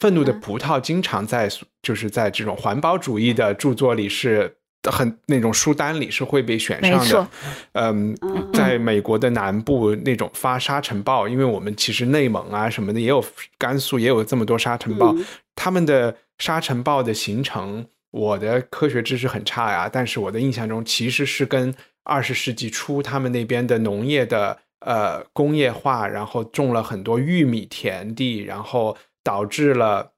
愤怒的葡萄经常在就是在这种环保主义的著作里是。很那种书单里是会被选上的，嗯，在美国的南部那种发沙尘暴，因为我们其实内蒙啊什么的也有，甘肃也有这么多沙尘暴，他们的沙尘暴的形成，我的科学知识很差呀，但是我的印象中其实是跟二十世纪初他们那边的农业的呃工业化，然后种了很多玉米田地，然后导致了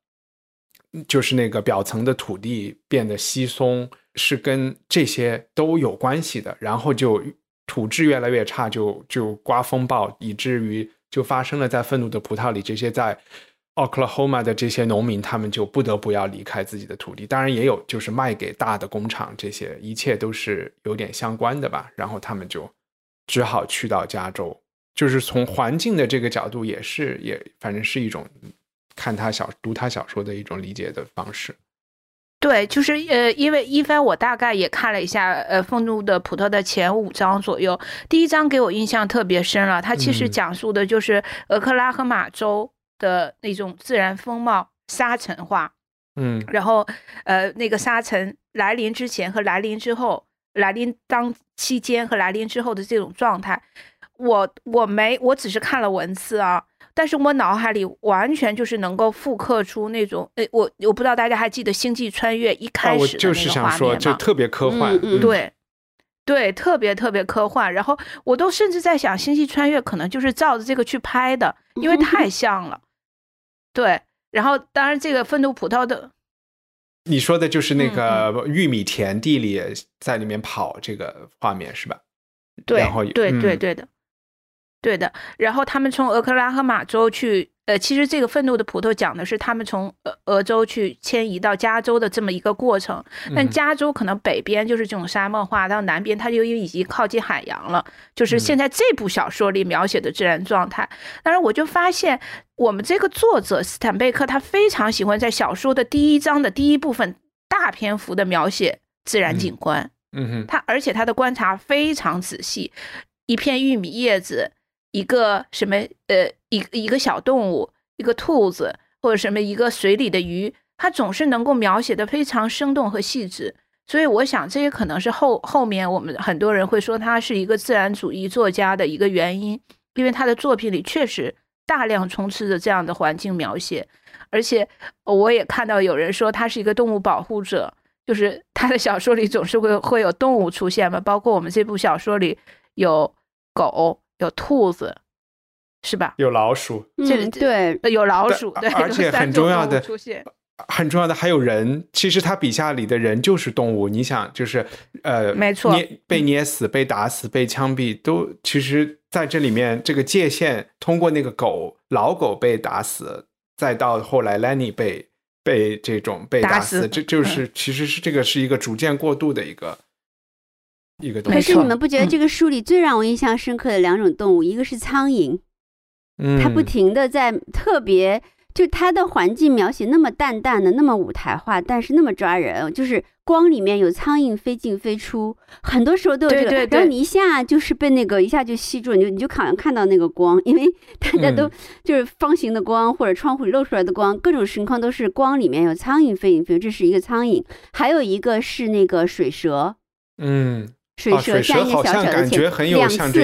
就是那个表层的土地变得稀松。是跟这些都有关系的，然后就土质越来越差，就就刮风暴，以至于就发生了在愤怒的葡萄里这些在 Oklahoma 的这些农民，他们就不得不要离开自己的土地。当然，也有就是卖给大的工厂，这些一切都是有点相关的吧。然后他们就只好去到加州。就是从环境的这个角度，也是也反正是一种看他小读他小说的一种理解的方式。对，就是呃，因为一帆我大概也看了一下，呃，《愤怒的葡萄》的前五章左右，第一章给我印象特别深了。它其实讲述的就是俄克拉荷马州的那种自然风貌沙尘化，嗯，然后呃，那个沙尘来临之前和来临之后，来临当期间和来临之后的这种状态。我我没，我只是看了文字啊，但是我脑海里完全就是能够复刻出那种，哎，我我不知道大家还记得《星际穿越》一开始的那个画面吗？就特别科幻，对对，特别特别科幻。然后我都甚至在想，《星际穿越》可能就是照着这个去拍的，因为太 (laughs) 像了。对，然后当然这个愤怒葡萄的，你说的就是那个玉米田地里在里面跑这个画面是吧？对，然后对对对的。对的，然后他们从俄克拉荷马州去，呃，其实这个愤怒的葡萄讲的是他们从俄俄州去迁移到加州的这么一个过程。但加州可能北边就是这种沙漠化，到南边它就因为已经靠近海洋了，就是现在这部小说里描写的自然状态。当然，我就发现我们这个作者斯坦贝克他非常喜欢在小说的第一章的第一部分大篇幅的描写自然景观。嗯哼，他而且他的观察非常仔细，一片玉米叶子。一个什么呃，一一个小动物，一个兔子，或者什么一个水里的鱼，它总是能够描写的非常生动和细致。所以我想，这也可能是后后面我们很多人会说他是一个自然主义作家的一个原因，因为他的作品里确实大量充斥着这样的环境描写。而且我也看到有人说他是一个动物保护者，就是他的小说里总是会会有动物出现嘛，包括我们这部小说里有狗。有兔子，是吧？有老鼠，这对，有老鼠，对，而且很重要的出现，很重要的还有人。其实他笔下里的人就是动物。你想，就是呃，没错，捏被捏死、被打死、被枪毙，都其实在这里面这个界限，通过那个狗老狗被打死，再到后来 Lenny 被被这种被打死，这就是其实是这个是一个逐渐过渡的一个。一个可是你们不觉得这个书里最让我印象深刻的两种动物，一个是苍蝇，嗯，它不停的在特别，就它的环境描写那么淡淡的，那么舞台化，但是那么抓人，就是光里面有苍蝇飞进飞出，很多时候都有这个，然后你一下就是被那个一下就吸住，你就你就好像看到那个光，因为 (laughs) 大家都就是方形的光或者窗户里露出来的光，各种情况都是光里面有苍蝇飞进飞，这是一个苍蝇，还有一个是那个水蛇，嗯。水蛇像一个小小的钱，两次，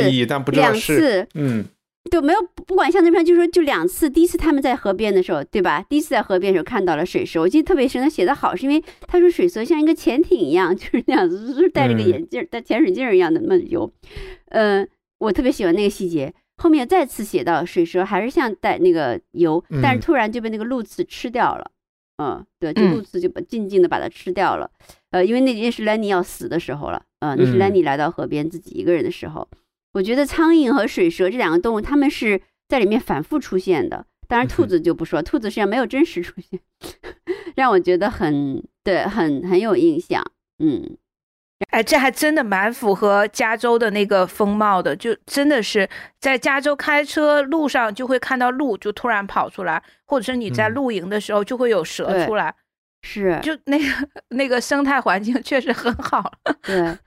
两次，嗯，就没有不管象征片，就说就两次。第一次他们在河边的时候，对吧？第一次在河边的时候看到了水蛇，我记得特别深。他写的好，是因为他说水蛇像一个潜艇一样，就是那样子，就是戴着个眼镜，戴潜水镜一样的那么游。嗯，我特别喜欢那个细节。后面再次写到水蛇还是像带那个游，但是突然就被那个鹿刺吃掉了。嗯，对，这鹿刺就把静静的把它吃掉了。呃，因为那那是兰尼要死的时候了。呃，那是兰尼来到河边自己一个人的时候。我觉得苍蝇和水蛇这两个动物，它们是在里面反复出现的。当然，兔子就不说，兔子实际上没有真实出现，(laughs) 让我觉得很对，很很有印象。嗯，哎，这还真的蛮符合加州的那个风貌的，就真的是在加州开车路上就会看到鹿就突然跑出来，或者是你在露营的时候就会有蛇出来。是，就那个 (laughs) 那个生态环境确实很好。(laughs) 对，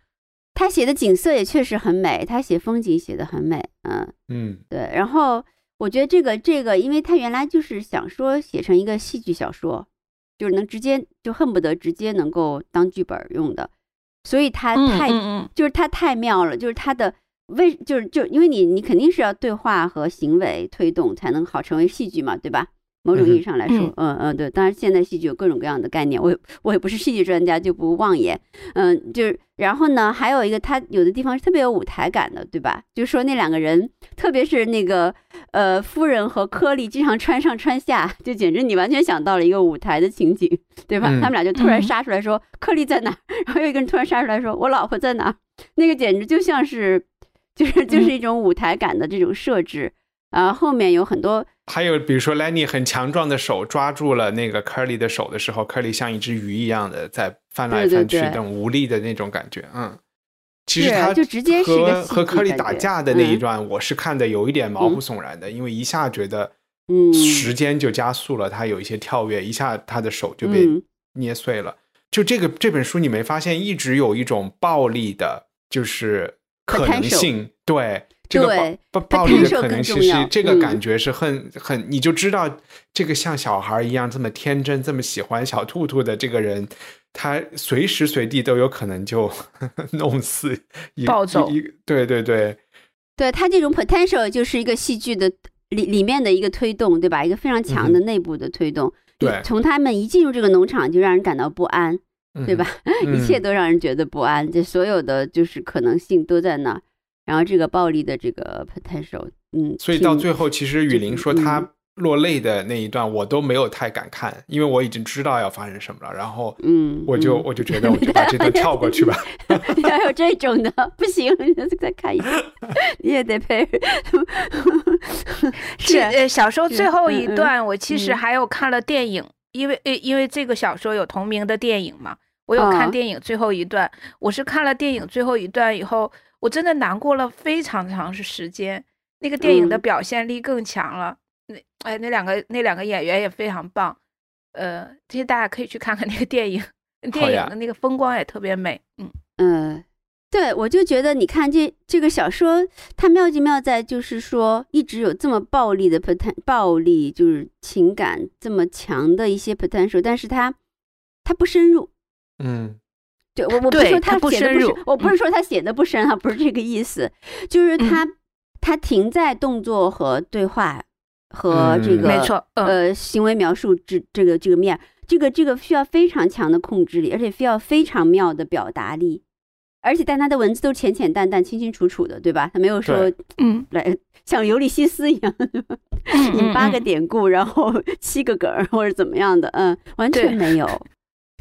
他写的景色也确实很美，他写风景写的很美。嗯嗯，对。然后我觉得这个这个，因为他原来就是想说写成一个戏剧小说，就是能直接就恨不得直接能够当剧本用的，所以他太就是他太妙了，就是他的为就是就因为你你肯定是要对话和行为推动才能好成为戏剧嘛，对吧？某种意义上来说，嗯嗯，对，当然现代戏剧有各种各样的概念，我我也不是戏剧专家，就不妄言，嗯，就是然后呢，还有一个他有的地方是特别有舞台感的，对吧？就说那两个人，特别是那个呃夫人和柯利经常穿上穿下，就简直你完全想到了一个舞台的情景，对吧？他们俩就突然杀出来说柯利在哪，然后有一个人突然杀出来说我老婆在哪，那个简直就像是就是就是一种舞台感的这种设置。啊，后面有很多，还有比如说 Lenny 很强壮的手抓住了那个 Curly 的手的时候，Curly 像一只鱼一样的在翻来翻去，那种无力的那种感觉，嗯。其实他就直接和和科里打架的那一段，我是看的有一点毛骨悚然的，因为一下觉得，嗯，时间就加速了，他有一些跳跃，一下他的手就被捏碎了。就这个这本书，你没发现一直有一种暴力的，就是可能性，对。这个暴暴力的可能性是这个感觉是很很，你就知道这个像小孩一样这么天真、这么喜欢小兔兔的这个人，他随时随地都有可能就 (laughs) 弄死暴走。对对对，对他这种 potential 就是一个戏剧的里里面的一个推动，对吧？一个非常强的内部的推动。对，从他们一进入这个农场就让人感到不安，对吧？(laughs) 一切都让人觉得不安，这所有的就是可能性都在那。然后这个暴力的这个 potential，嗯，所以到最后，其实雨林说他落泪的那一段，我都没有太敢看，因为我已经知道要发生什么了。然后，嗯，我就我就觉得我就 (laughs) 把这段跳过去吧。(laughs) 要有这种的，不行，再看一遍，(laughs) 你也得配。是呃，小说最后一段，我其实还有看了电影，因为呃，因为这个小说有同名的电影嘛，我有看电影最后一段。我是看了电影最后一段以后。我真的难过了非常长时间，那个电影的表现力更强了。那哎，那两个那两个演员也非常棒。呃，其实大家可以去看看那个电影，电影的那个风光也特别美。嗯嗯，对，我就觉得你看这这个小说，它妙就妙在就是说一直有这么暴力的 potential，暴力就是情感这么强的一些 potential，但是它它不深入。嗯。对，我我不是说他写的不深，我不是说他写的不深啊，不是这个意思，就是他他停在动作和对话和这个没错，呃，行为描述这这个这个面，这个这个需要非常强的控制力，而且需要非常妙的表达力，而且但他的文字都浅浅淡淡、清清楚楚的，对吧？他没有说嗯，来像尤利西斯一样，(laughs) 引八个典故，然后 (laughs) 七个梗或者怎么样的，嗯，完全没有。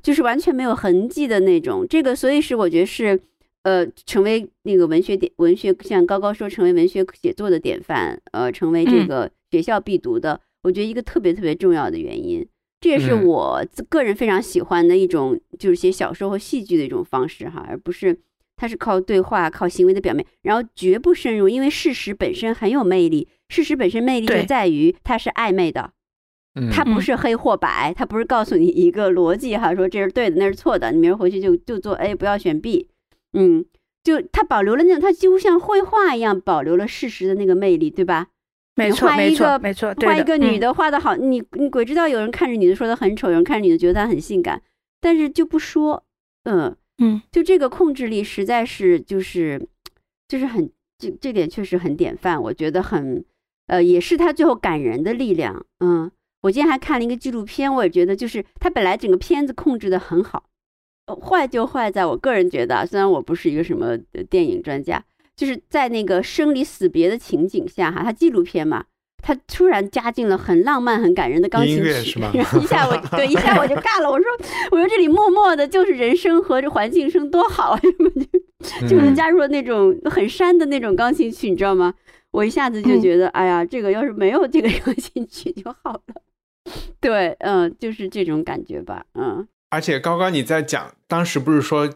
就是完全没有痕迹的那种，这个所以是我觉得是，呃，成为那个文学典文学，像高高说成为文学写作的典范，呃，成为这个学校必读的，我觉得一个特别特别重要的原因，这也是我个人非常喜欢的一种，就是写小说和戏剧的一种方式哈，而不是它是靠对话、靠行为的表面，然后绝不深入，因为事实本身很有魅力，事实本身魅力就在于它是暧昧的。他不是黑或白，他不是告诉你一个逻辑哈，说这是对的，那是错的，你明儿回去就就做 A，不要选 B。嗯，就他保留了那种，他几乎像绘画一样保留了事实的那个魅力，对吧？没错，没错，没错。画一个女的画的好，你你鬼知道有人看着女的说她很丑，有人看着女的觉得她很性感，但是就不说。嗯嗯，就这个控制力实在是就是就是很这这点确实很典范，我觉得很呃也是他最后感人的力量。嗯。我今天还看了一个纪录片，我也觉得就是他本来整个片子控制的很好，坏就坏在我个人觉得，虽然我不是一个什么电影专家，就是在那个生离死别的情景下哈，他纪录片嘛，他突然加进了很浪漫、很感人的钢琴曲，(laughs) 一下我对一下我就尬了，我说我说这里默默的就是人声和这环境声多好啊，就就是加入了那种很煽的那种钢琴曲，你知道吗？我一下子就觉得，哎呀，这个要是没有这个钢琴曲就好了。(laughs) 对，嗯，就是这种感觉吧，嗯。而且高高你在讲，当时不是说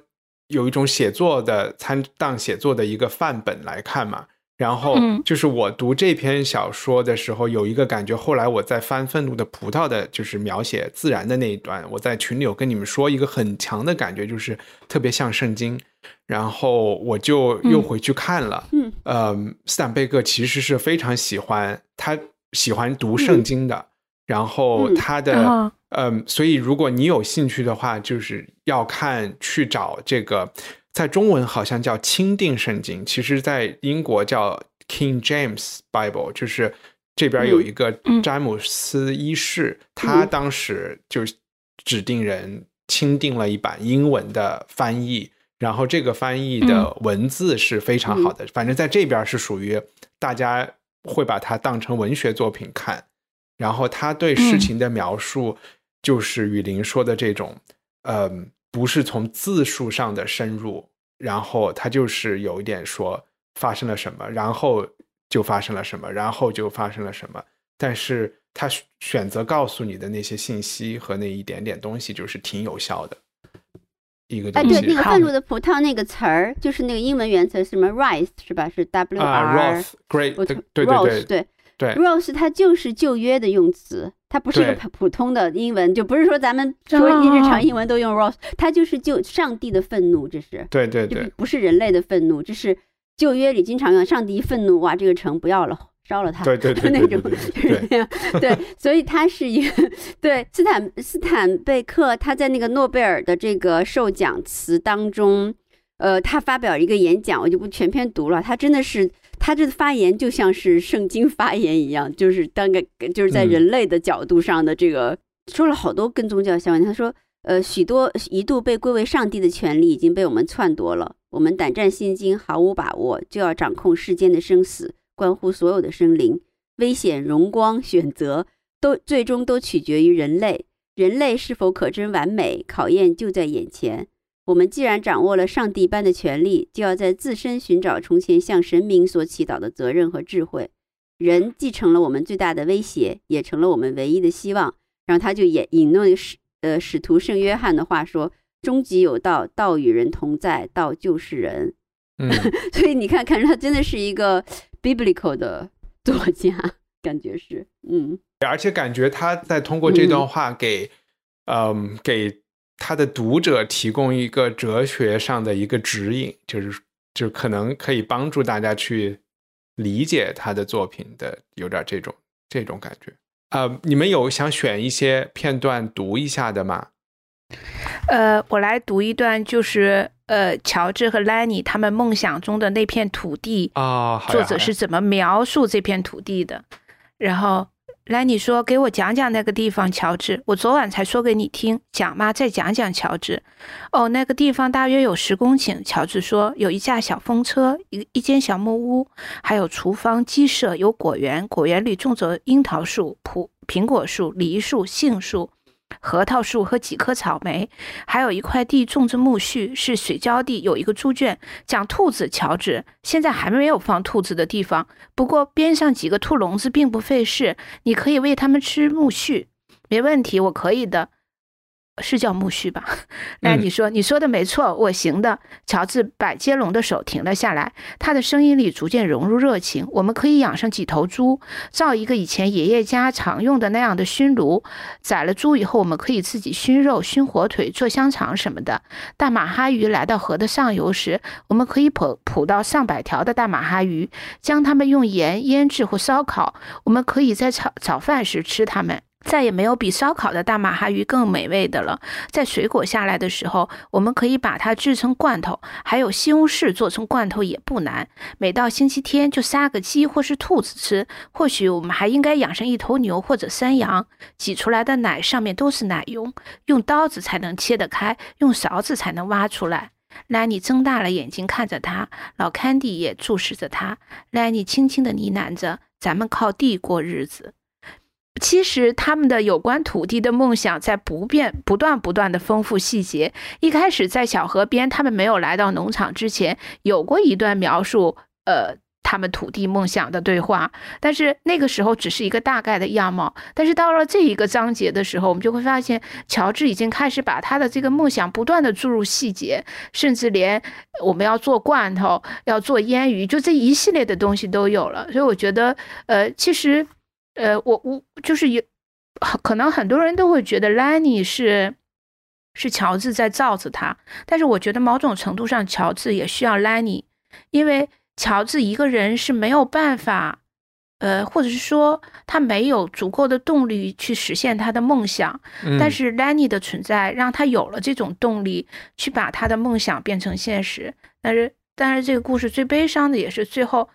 有一种写作的参当写作的一个范本来看嘛？然后就是我读这篇小说的时候，有一个感觉。后来我在翻《愤怒的葡萄》的，就是描写自然的那一段，我在群里有跟你们说，一个很强的感觉，就是特别像圣经。然后我就又回去看了，嗯，呃，斯坦贝克其实是非常喜欢他喜欢读圣经的。然后他的嗯，所以如果你有兴趣的话，就是要看去找这个，在中文好像叫钦定圣经，其实在英国叫 King James Bible，就是这边有一个詹姆斯一世，他当时就指定人钦定了一版英文的翻译，然后这个翻译的文字是非常好的，反正在这边是属于大家会把它当成文学作品看。然后他对事情的描述，就是雨林说的这种，嗯，不是从字数上的深入，然后他就是有一点说发生了什么，然后就发生了什么，然后就发生了什么。但是他选择告诉你的那些信息和那一点点东西，就是挺有效的一个。哎，对，那个愤怒的葡萄那个词儿，就是那个英文原词什么？rise 是吧？是 W R great 对对对对对。Rose 它就是旧约的用词，它不是一个普通的英文，就不是说咱们说日常英文都用 rose，它就是就上帝的愤怒，这是。对对对，不是人类的愤怒，这是旧约里经常用上帝愤怒，哇，这个城不要了。烧了他，对 (laughs) 对对，那种 (laughs) 就是那样，对，所以他是一个 (laughs) 对斯坦斯坦贝克，他在那个诺贝尔的这个授奖词当中，呃，他发表一个演讲，我就不全篇读了，他真的是他这发言就像是圣经发言一样，就是当个就是在人类的角度上的这个说了好多跟宗教相关。他说，呃，许多一度被归为上帝的权利已经被我们篡夺了，我们胆战心惊，毫无把握，就要掌控世间的生死。关乎所有的生灵，危险、荣光、选择，都最终都取决于人类。人类是否可真完美，考验就在眼前。我们既然掌握了上帝般的权利，就要在自身寻找从前向神明所祈祷的责任和智慧。人既成了我们最大的威胁，也成了我们唯一的希望。然后他就引引用使呃使徒圣约翰的话说：“终极有道，道与人同在，道就是人。”嗯，(laughs) 所以你看看，他真的是一个。biblical 的作家，感觉是，嗯，而且感觉他在通过这段话给，嗯，给他的读者提供一个哲学上的一个指引，就是，就可能可以帮助大家去理解他的作品的，有点这种这种感觉。呃，你们有想选一些片段读一下的吗？呃，我来读一段，就是呃，乔治和兰尼他们梦想中的那片土地啊，作者是怎么描述这片土地的？然后来，你说：“给我讲讲那个地方，乔治。我昨晚才说给你听，讲嘛？再讲讲，乔治。哦，那个地方大约有十公顷。乔治说，有一架小风车，一一间小木屋，还有厨房、鸡舍，有果园，果园里种着樱桃树、葡苹果树、梨树、杏树。”核桃树和几棵草莓，还有一块地种着苜蓿，是水浇地。有一个猪圈，讲兔子。乔治现在还没有放兔子的地方，不过边上几个兔笼子并不费事，你可以喂它们吃苜蓿，没问题，我可以的。是叫苜蓿吧？那你说，你说的没错，我行的。乔治把接龙的手停了下来，他的声音里逐渐融入热情。我们可以养上几头猪，造一个以前爷爷家常用的那样的熏炉。宰了猪以后，我们可以自己熏肉、熏火腿、做香肠什么的。大马哈鱼来到河的上游时，我们可以捕捕到上百条的大马哈鱼，将它们用盐腌制或烧烤。我们可以在炒早饭时吃它们。再也没有比烧烤的大马哈鱼更美味的了。在水果下来的时候，我们可以把它制成罐头，还有西红柿做成罐头也不难。每到星期天就杀个鸡或是兔子吃。或许我们还应该养上一头牛或者山羊。挤出来的奶上面都是奶油，用刀子才能切得开，用勺子才能挖出来。兰尼睁大了眼睛看着他，老坎迪也注视着他。兰尼轻轻地呢喃着：“咱们靠地过日子。”其实他们的有关土地的梦想在不变、不断、不断的丰富细节。一开始在小河边，他们没有来到农场之前，有过一段描述，呃，他们土地梦想的对话。但是那个时候只是一个大概的样貌。但是到了这一个章节的时候，我们就会发现，乔治已经开始把他的这个梦想不断的注入细节，甚至连我们要做罐头、要做腌鱼，就这一系列的东西都有了。所以我觉得，呃，其实。呃，我我就是有，可能很多人都会觉得 Lenny 是是乔治在罩着他，但是我觉得某种程度上，乔治也需要 Lenny，，因为乔治一个人是没有办法，呃，或者是说他没有足够的动力去实现他的梦想，但是 Lenny 的存在让他有了这种动力去把他的梦想变成现实。但是，但是这个故事最悲伤的也是最后。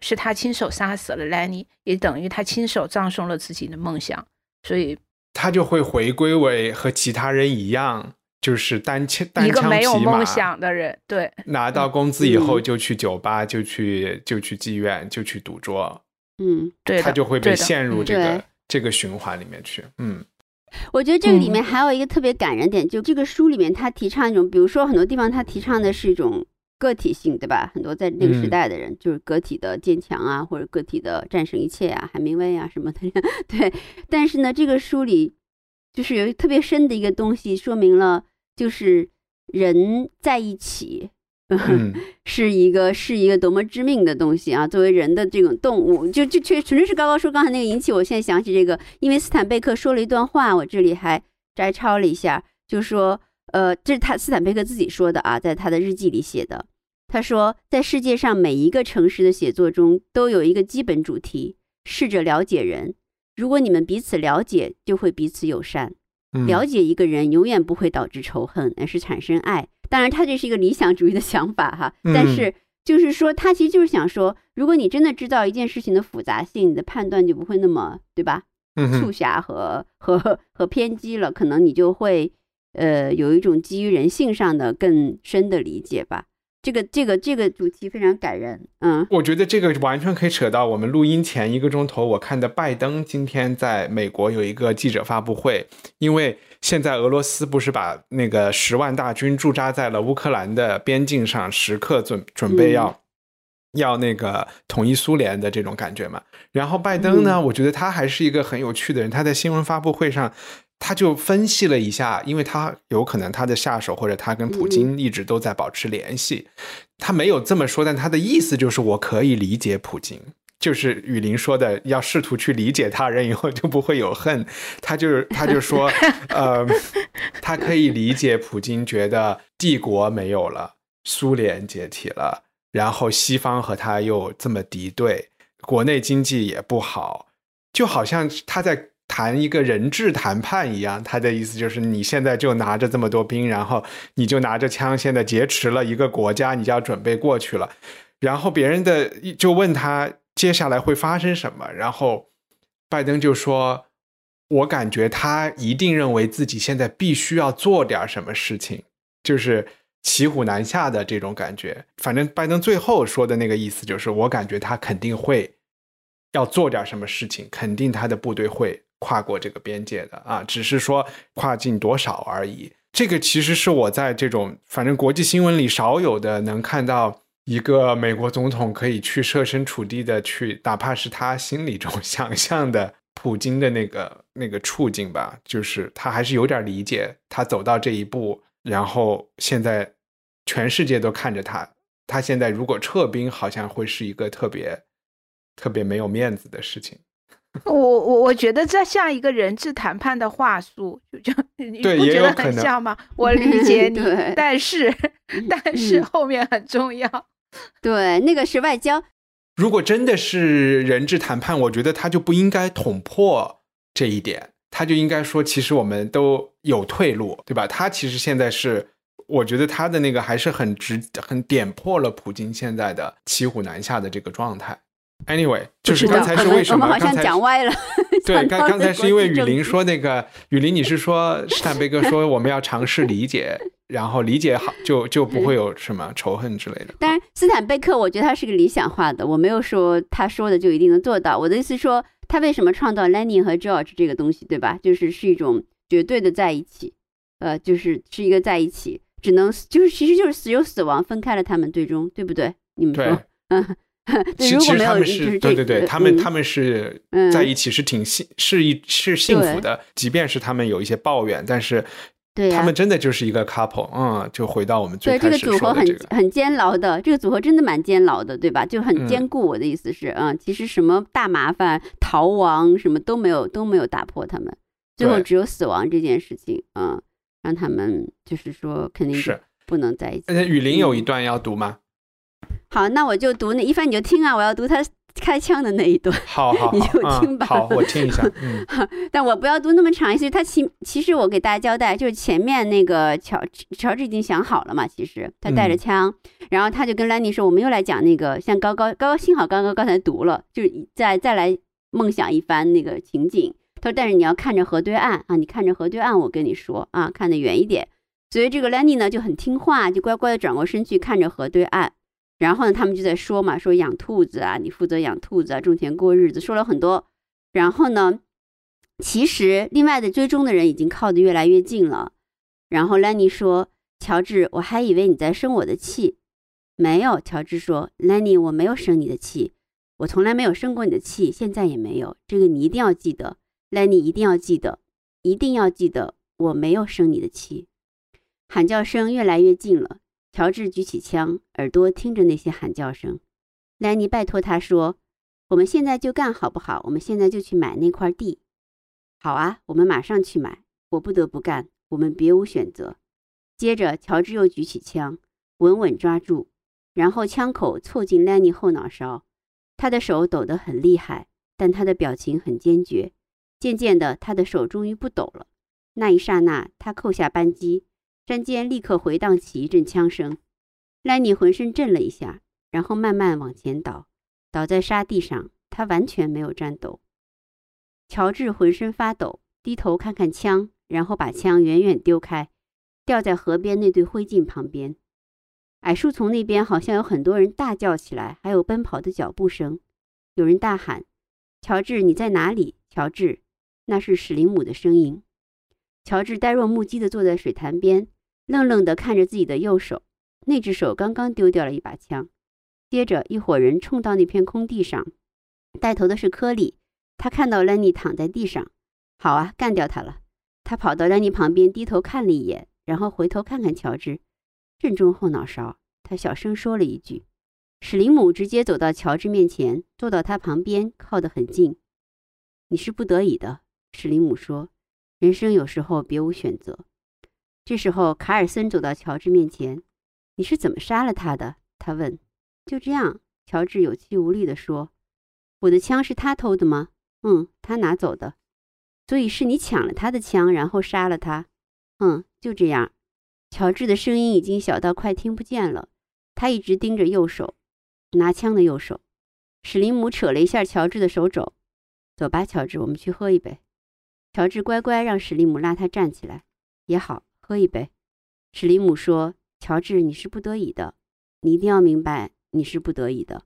是他亲手杀死了莱尼，也等于他亲手葬送了自己的梦想，所以他就会回归为和其他人一样，就是单枪单枪一个没有梦想的人。对，拿到工资以后就去酒吧，就去就去妓院，就去赌桌。嗯，对，他就会被陷入这个这个循环里面去。嗯，我觉得这个里面还有一个特别感人点，就这个书里面他提倡一种，比如说很多地方他提倡的是一种个体性，对吧？很多在那个时嗯代的人，就是个体的坚强啊，或者个体的战胜一切啊，海明威啊什么的，(laughs) 对。但是呢，这个书里就是有一特别深的一个东西，说明了就是人在一起。嗯 (laughs) 是一个是一个多么致命的东西啊！作为人的这种动物，就就确纯粹是高高说刚才那个引起我现在想起这个，因为斯坦贝克说了一段话，我这里还摘抄了一下，就说，呃，这是他斯坦贝克自己说的啊，在他的日记里写的。他说，在世界上每一个城市的写作中都有一个基本主题：试着了解人。如果你们彼此了解，就会彼此友善。嗯了解一个人永远不会导致仇恨，而是产生爱。当然，他这是一个理想主义的想法哈，嗯但是就是说，他其实就是想说，如果你真的知道一件事情的复杂性，你的判断就不会那么对吧？促狭和和和偏激了，可能你就会呃有一种基于人性上的更深的理解吧。这个这个这个主题非常感人，嗯我觉得这个完全可以扯到我们录音前一个钟头，我看的拜登今天在美国有一个记者发布会，因为现在俄罗斯不是把那个十万大军驻扎在了乌克兰的边境上，时刻准准备要、要那个统一苏联的这种感觉嘛。然后拜登呢，我觉得他还是一个很有趣的人，他在新闻发布会上。他就分析了一下，因为他有可能他的下手或者他跟普京一直都在保持联系，他没有这么说，但他的意思就是我可以理解普京，就是雨林说的，要试图去理解他人，以后就不会有恨。他就是他就说，(laughs) 呃，他可以理解普京觉得帝国没有了，苏联解体了，然后西方和他又这么敌对，国内经济也不好，就好像他在。谈一个人质谈判一样，他的意思就是你现在就拿着这么多兵，然后你就拿着枪，现在劫持了一个国家，你就要准备过去了。然后别人的就问他接下来会发生什么，然后拜登就说：“我感觉他一定认为自己现在必须要做点什么事情，就是骑虎难下的这种感觉。反正拜登最后说的那个意思就是，我感觉他肯定会要做点什么事情，肯定他的部队会。”跨过这个边界的啊，只是说跨境多少而已。这个其实是我在这种反正国际新闻里少有的能看到一个美国总统可以去设身处地的去，哪怕是他心里中想象的普京的那个那个处境吧，就是他还是有点理解他走到这一步，然后现在全世界都看着他，他现在如果撤兵，好像会是一个特别特别没有面子的事情。我我我觉得这像一个人质谈判的话术，就就你对不觉得很像吗？(laughs) 我理解你对，但是但是嗯后面很重要。(laughs) 对，那个是外交，如果真的是人质谈判，我觉得他就不应该捅破这一点，他就应该说，其实我们都有退路，对吧？他其实现在是，我觉得他的那个还是很直，很点破了普京现在的骑虎难下的这个状态。Anyway，就是刚才是为什么？我们好像讲歪了。(laughs) 对，(laughs) 刚刚才是因为雨林说那个雨林，你是说斯坦贝格说我们要尝试理解，然后理解好就就不会有什么仇恨之类的。当然，斯坦贝克，我觉得他是个理想化的，我没有说他说的就一定能做到。我的意思说，他为什么创造 Lenny 和 George 这个东西，对吧？就是是一种绝对的在一起，呃，就是是一个在一起，只能就是其实就是死有死亡分开了他们，最终对不对？你们说，(laughs) (laughs) 其实他们是是对对对，他们他们们是嗯在一起是挺幸是一是幸福的，即便是他们有一些抱怨，但是他们真的就是一个 couple，嗯，就回到我们最对这个开始组合很说的这个，很监牢的，这个组合真的蛮监牢的，对吧？就很嗯坚固。我的意思是，嗯，其实什么大麻烦、逃亡什么都没有都没有打破他们，最后只有死亡这件事情，嗯，让他们就是说肯定是。不能在一起。而且雨林有一嗯段要读吗？好，那我就读那一帆，你就听啊，我要读他开枪的那一段。好好好，(laughs) 你就听吧嗯好，我听一下。嗯 (laughs) 但我不要读那么长，其实他其其实我给大家交代，就是前面那个乔乔治已经想好了嘛，其实他带着嗯枪，然后他就跟兰尼说，我们又来讲那个像高高高高，幸好刚刚刚才读了，就是再再来梦想一番那个情景。他说，但是你要看着河对岸啊，你看着河对岸，我跟你说啊，看得远一点。所以这个兰尼呢就很听话，就乖乖的转过身去看着河对岸。然后呢，他们就在说嘛，说养兔子啊，你负责养兔子啊，种田过日子，说了很多。然后呢，其实另外的追踪的人已经靠得越来越近了。然后兰妮说：“乔治，我还以为你在生我的气，没有，乔治说：“Lenny，我没有生你的气，我从来没有生过你的气，现在也没有。这个你一定要记得，Lenny 一定要记得，一定要记得，我没有生你的气。”喊叫声越来越近了，乔治举起枪，耳朵听着那些喊叫声。莱尼拜托他说：“我们现在就干好不好？我们现在就去买那块地。”“好啊，我们马上去买。”我不得不干，我们别无选择。接着，乔治又举起枪，稳稳抓住。然后枪口凑近莱尼后脑勺，他的手抖得很厉害，但他的表情很坚决。渐渐的，他的手终于不抖了。那一刹那，他扣下扳机，山间立刻回荡起一阵枪声。莱尼浑身震了一下，然后慢慢往前倒，倒在沙地上。他完全没有颤抖。乔治浑身发抖，低头看看枪，然后把枪远远丢开，掉在河边那堆灰烬旁边。矮树丛那边好像有很多人大叫起来，还有奔跑的脚步声。有人大喊：“乔治，你在哪里？”乔治，那是史林姆的声音。乔治呆若木鸡地坐在水潭边，愣愣地看着自己的右手，那只手刚刚丢掉了一把枪。接着，一伙人冲到那片空地上，带头的是科里。他看到兰妮躺在地上，好啊，干掉他了。他跑到兰妮旁边，低头看了一眼，然后回头看看乔治。正中后脑勺，他小声说了一句。史林姆直接走到乔治面前，坐到他旁边，靠得很近。你是不得已的，史林姆说。人生有时候别无选择。这时候，卡尔森走到乔治面前。你是怎么杀了他的？他问。就这样，乔治有气无力地说。我的枪是他偷的吗？嗯，他拿走的。所以是你抢了他的枪，然后杀了他。嗯，就这样。乔治的声音已经小到快听不见了，他一直盯着右手，拿枪的右手。史林姆扯了一下乔治的手肘，走吧，乔治，我们去喝一杯。乔治乖乖让史林姆拉他站起来。也好，喝一杯。史蒂姆说：“乔治，你是不得已的，你一定要明白，你是不得已的。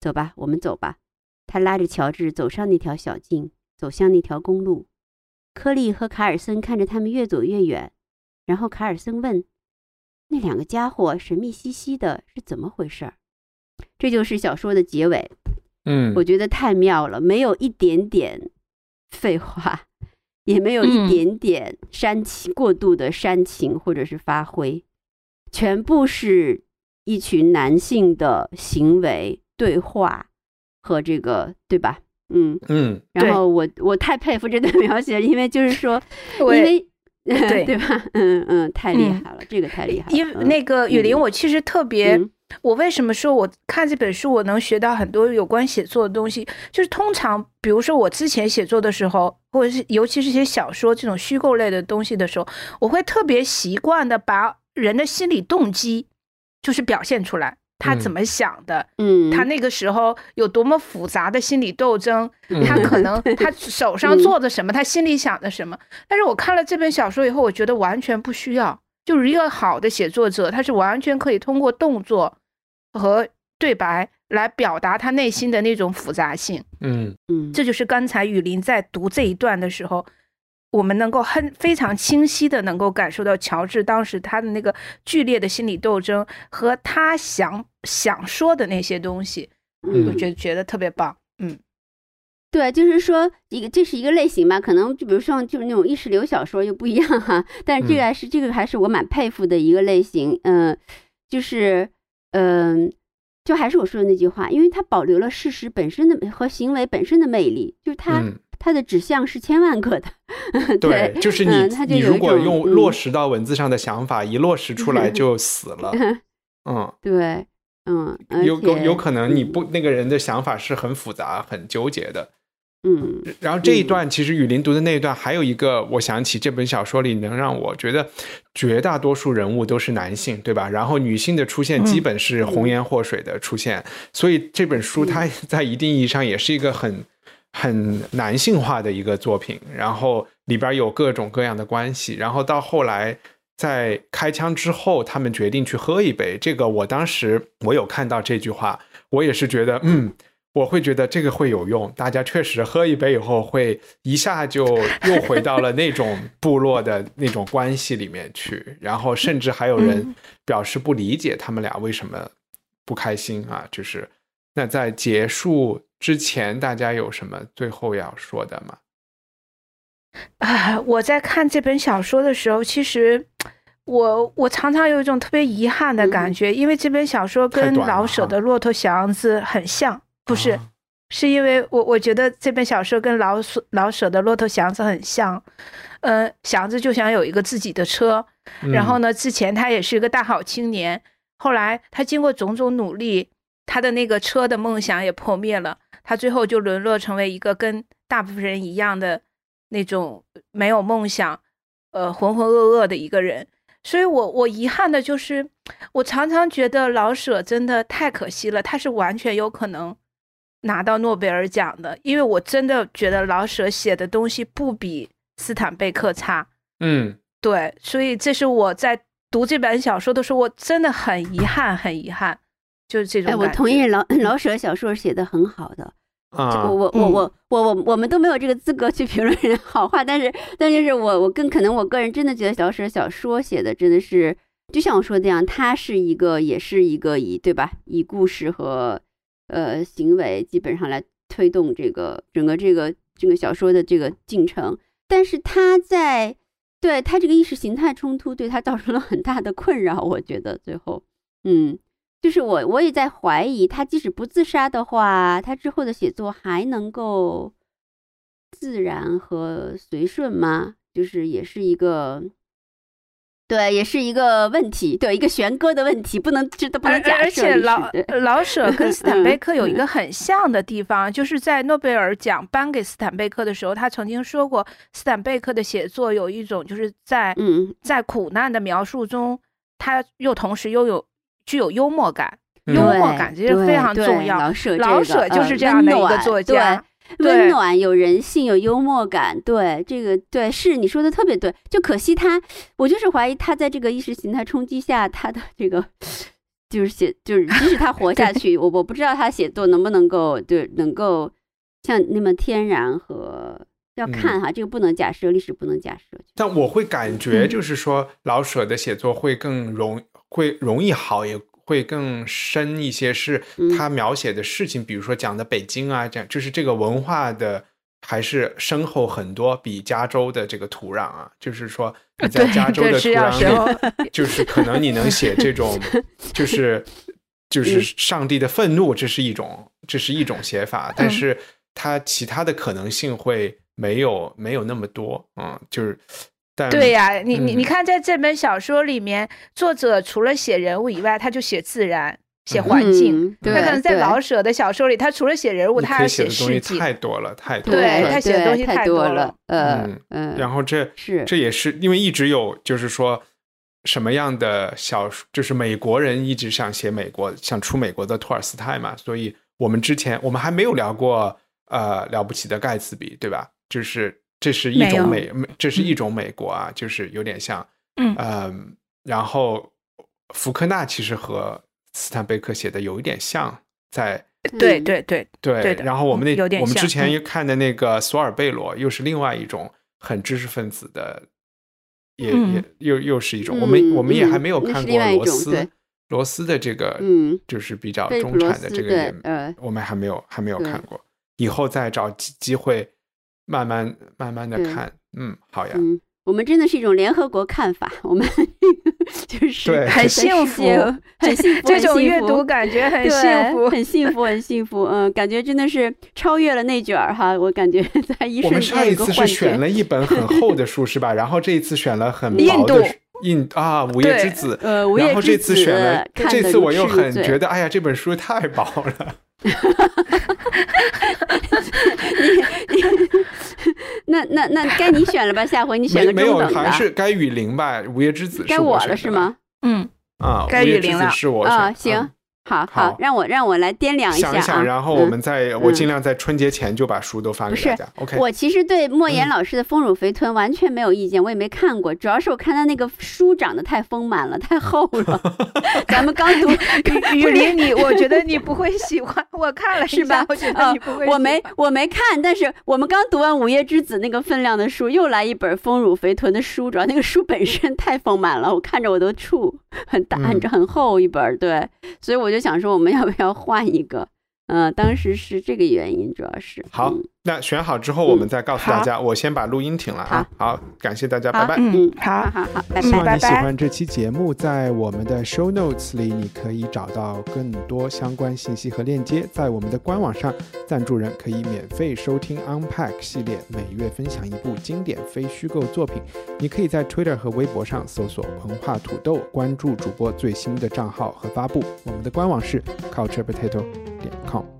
走吧，我们走吧。”他拉着乔治走上那条小径，走向那条公路。科利和卡尔森看着他们越走越远。然后卡尔森问：“那两个家伙神秘兮兮的，是怎么回事？”这就是小说的结尾。嗯，我觉得太妙了，没有一点点废话，也没有一点点煽情、过度的煽情或者是发挥，全部是一群男性的行为、对话和这个，对吧？嗯嗯。然后我我太佩服这段 (laughs) 描写，因为就是说，(laughs) 因为。(laughs) 对对吧？嗯嗯，太厉害了，这个太厉害了。因为那个雨林，我其实特别，我为什么说我看这本书，我能学到很多有关写作的东西？就是通常，比如说我之前写作的时候，或者是尤其是写小说这种虚构类的东西的时候，我会特别习惯的把人的心理动机就是表现出来。他怎么想的？嗯，他那个时候有多么复杂的心理斗争？他可能 (laughs) 他手上做的什么？他心里想的什么？但是我看了这本小说以后，我觉得完全不需要。就是一个好的写作者，他是完全可以通过动作和对白来表达他内心的那种复杂性。嗯嗯，这就是刚才雨林在读这一段的时候。我们能够很非常清晰的能够感受到乔治当时他的那个剧烈的心理斗争和他想想说的那些东西，我觉得觉得特别棒。嗯，对，就是说一个这是一个类型吧，可能就比如说就是那种意识流小说又不一样哈，但是这个还是这个还是我蛮佩服的一个类型。嗯，就是嗯，就还是我说的那句话，因为它保留了事实本身的和行为本身的魅力，就是它。它的指向是千万个的，(laughs) 对，就是你，你如果用落实到文字上的想法，一落实出来 (laughs) 就死了。嗯，(laughs) 对，嗯，有有有可能你不那个人的想法是很复杂、很纠结的。嗯，然后这一段其实雨林读的那一段，还有一个我想起这本小说里能让我觉得绝大多数人物都是男性，对吧？然后女性的出现基本是红颜祸水的出现，所以这本书它 (laughs) 在一定意义上也是一个很。很男性化的一个作品，然后里边有各种各样的关系，然后到后来在开枪之后，他们决定去喝一杯。这个我当时我有看到这句话，我也是觉得，嗯，我会觉得这个会有用。大家确实喝一杯以后，会一下就 (laughs) 又回到了那种部落的那种关系里面去，然后甚至还有人表示不理解他们俩为什么不开心啊。就是那在结束之前，大家有什么最后要说的吗？啊，我在看这本小说的时候，其实我我常常有一种特别遗憾的感觉，因为这本小说跟老舍的《骆驼祥子》很像，不是，是因为我我觉得这本小说跟老舍老舍的《骆驼祥子》很像，呃，祥子就想有一个自己的车，然后呢，之前他也是一个大好青年，后来他经过种种努力，他的那个车的梦想也破灭了，他最后就沦落成为一个跟大部分人一样的。那种没有梦想，呃，浑浑噩噩的一个人，所以我我遗憾的就是，我常常觉得老舍真的太可惜了，他是完全有可能拿到诺贝尔奖的，因为我真的觉得老舍写的东西不比斯坦贝克差。嗯，对，所以这是我在读这本小说的时候，我真的很遗憾，很遗憾，就是这种。哎，我同意老老舍小说写的很好的。啊，我我我我我我我们都没有这个资格去评论人好话，但是但就是我我更可能我个人真的觉得小舍小说写的真的是，就像我说的这样，他是一个也是一个以对吧，以故事和呃行为基本上来推动这个整个这个这个小说的这个进程，但是他在对他这个意识形态冲突对他造成了很大的困扰，我觉得最后嗯。就是我，我也在怀疑，他即使不自杀的话，他之后的写作还能够自然和随顺吗？就是也是一个，对，也是一个问题，对，一个悬搁的问题，不能这都不能假设。而且老老舍跟 (laughs) 斯坦贝克有一个很像的地方，就是在诺贝尔奖颁给斯坦贝克的时候，他曾经说过，斯坦贝克的写作有一种就是在嗯在苦难的描述中，他又同时又有。具有幽默感，幽默感这是非常重要。老舍，老舍就是这样的一个作家，温暖有人性，有幽默感。对这个，对是你说的特别对。就可惜他，我就是怀疑他在这个意识形态冲击下，他的这个就是写，就是即使他活下去，我我不知道他写作能不能够对能够像那么天然和要看哈，这个不能假设，历史不能假设。但我会感觉就是说，老舍的写作会更容。会容易好，也会更深一些。是他描写的事情，比如说讲的北京啊，讲就是这个文化的还是深厚很多，比加州的这个土壤啊，就是说你在加州的土壤里，(laughs) 就是可能你能写这种，(laughs) 就是就是上帝的愤怒，这是一种这是一种写法，但是它其他的可能性会没有没有那么多，嗯，就是。对呀，你你你看，在这本小说里面，作者除了写人物以外，他就写自然、写环境。他可能在老舍的小说里，他除了写人物，他还写的东西。太多了，太多。对他写的东西太多了。嗯嗯。然后这是这也是因为一直有，就是说什么样的小说，就是美国人一直想写美国，想出美国的托尔斯泰嘛。所以我们之前我们还没有聊过呃了不起的盖茨比，对吧？就是。这是一种美，这是一种美国啊，就是有点像，嗯，然后福克纳其实和斯坦贝克写的有一点像，在对对对对，然后我们那我们之前看的那个索尔贝罗又是另外一种很知识分子的，也也又又是一种，我们我们也还没有看过罗斯罗斯的这个，嗯，就是比较中产的这个人，我们还没有还没有看过，以后再找机机会。慢慢慢慢的看，嗯，好呀。嗯，我们真的是一种联合国看法，我们 (laughs) 就是很幸福，很幸福，这种阅读感觉很幸福，很幸福，很幸福。嗯，感觉真的是超越了内卷儿哈，我感觉 (laughs) 在一我们上一次是选了一本很厚的书是吧？然后这一次选了很薄的印啊，《午夜之子》。呃，午夜之子。选了，这次我又很觉得，哎呀，这本书太薄了。(laughs) (laughs) 那那那该你选了吧？下回你选个没有，还是该雨林吧？午夜之子该我了是吗？嗯啊，该雨林了是我啊，行。好好，让我让我来掂量一下啊。想想，然后我们在我尽量在春节前就把书都发给大家。OK，我其实对莫言老师的《丰乳肥臀》完全没有意见，我也没看过，主要是我看他那个书长得太丰满了，太厚了。(laughs) 咱们刚读雨林，你我觉得你不会喜欢。我看了是吧？我觉得你不会。我没我没看，但是我们刚读完《午夜之子》那个分量的书，又来一本《丰乳肥臀》的书，主要那个书本身太丰满了，我看着我都怵，很大很很厚一本，对，所以我我就想说，我们要不要换一个？嗯，当时是这个原因，主要是好。嗯那选好之后，我们再告诉大家。我先把录音停了啊。好，感谢大家，拜拜。嗯，好好好，拜希拜。望你喜欢这期节目，在我们的 show notes 里，你可以找到更多相关信息和链接。在我们的官网上，赞助人可以免费收听 Unpack 系列，每月分享一部经典非虚构作品。你可以在 Twitter 和微博上搜索“文化土豆”，关注主播最新的账号和发布。我们的官网是 culturepotato 点 com。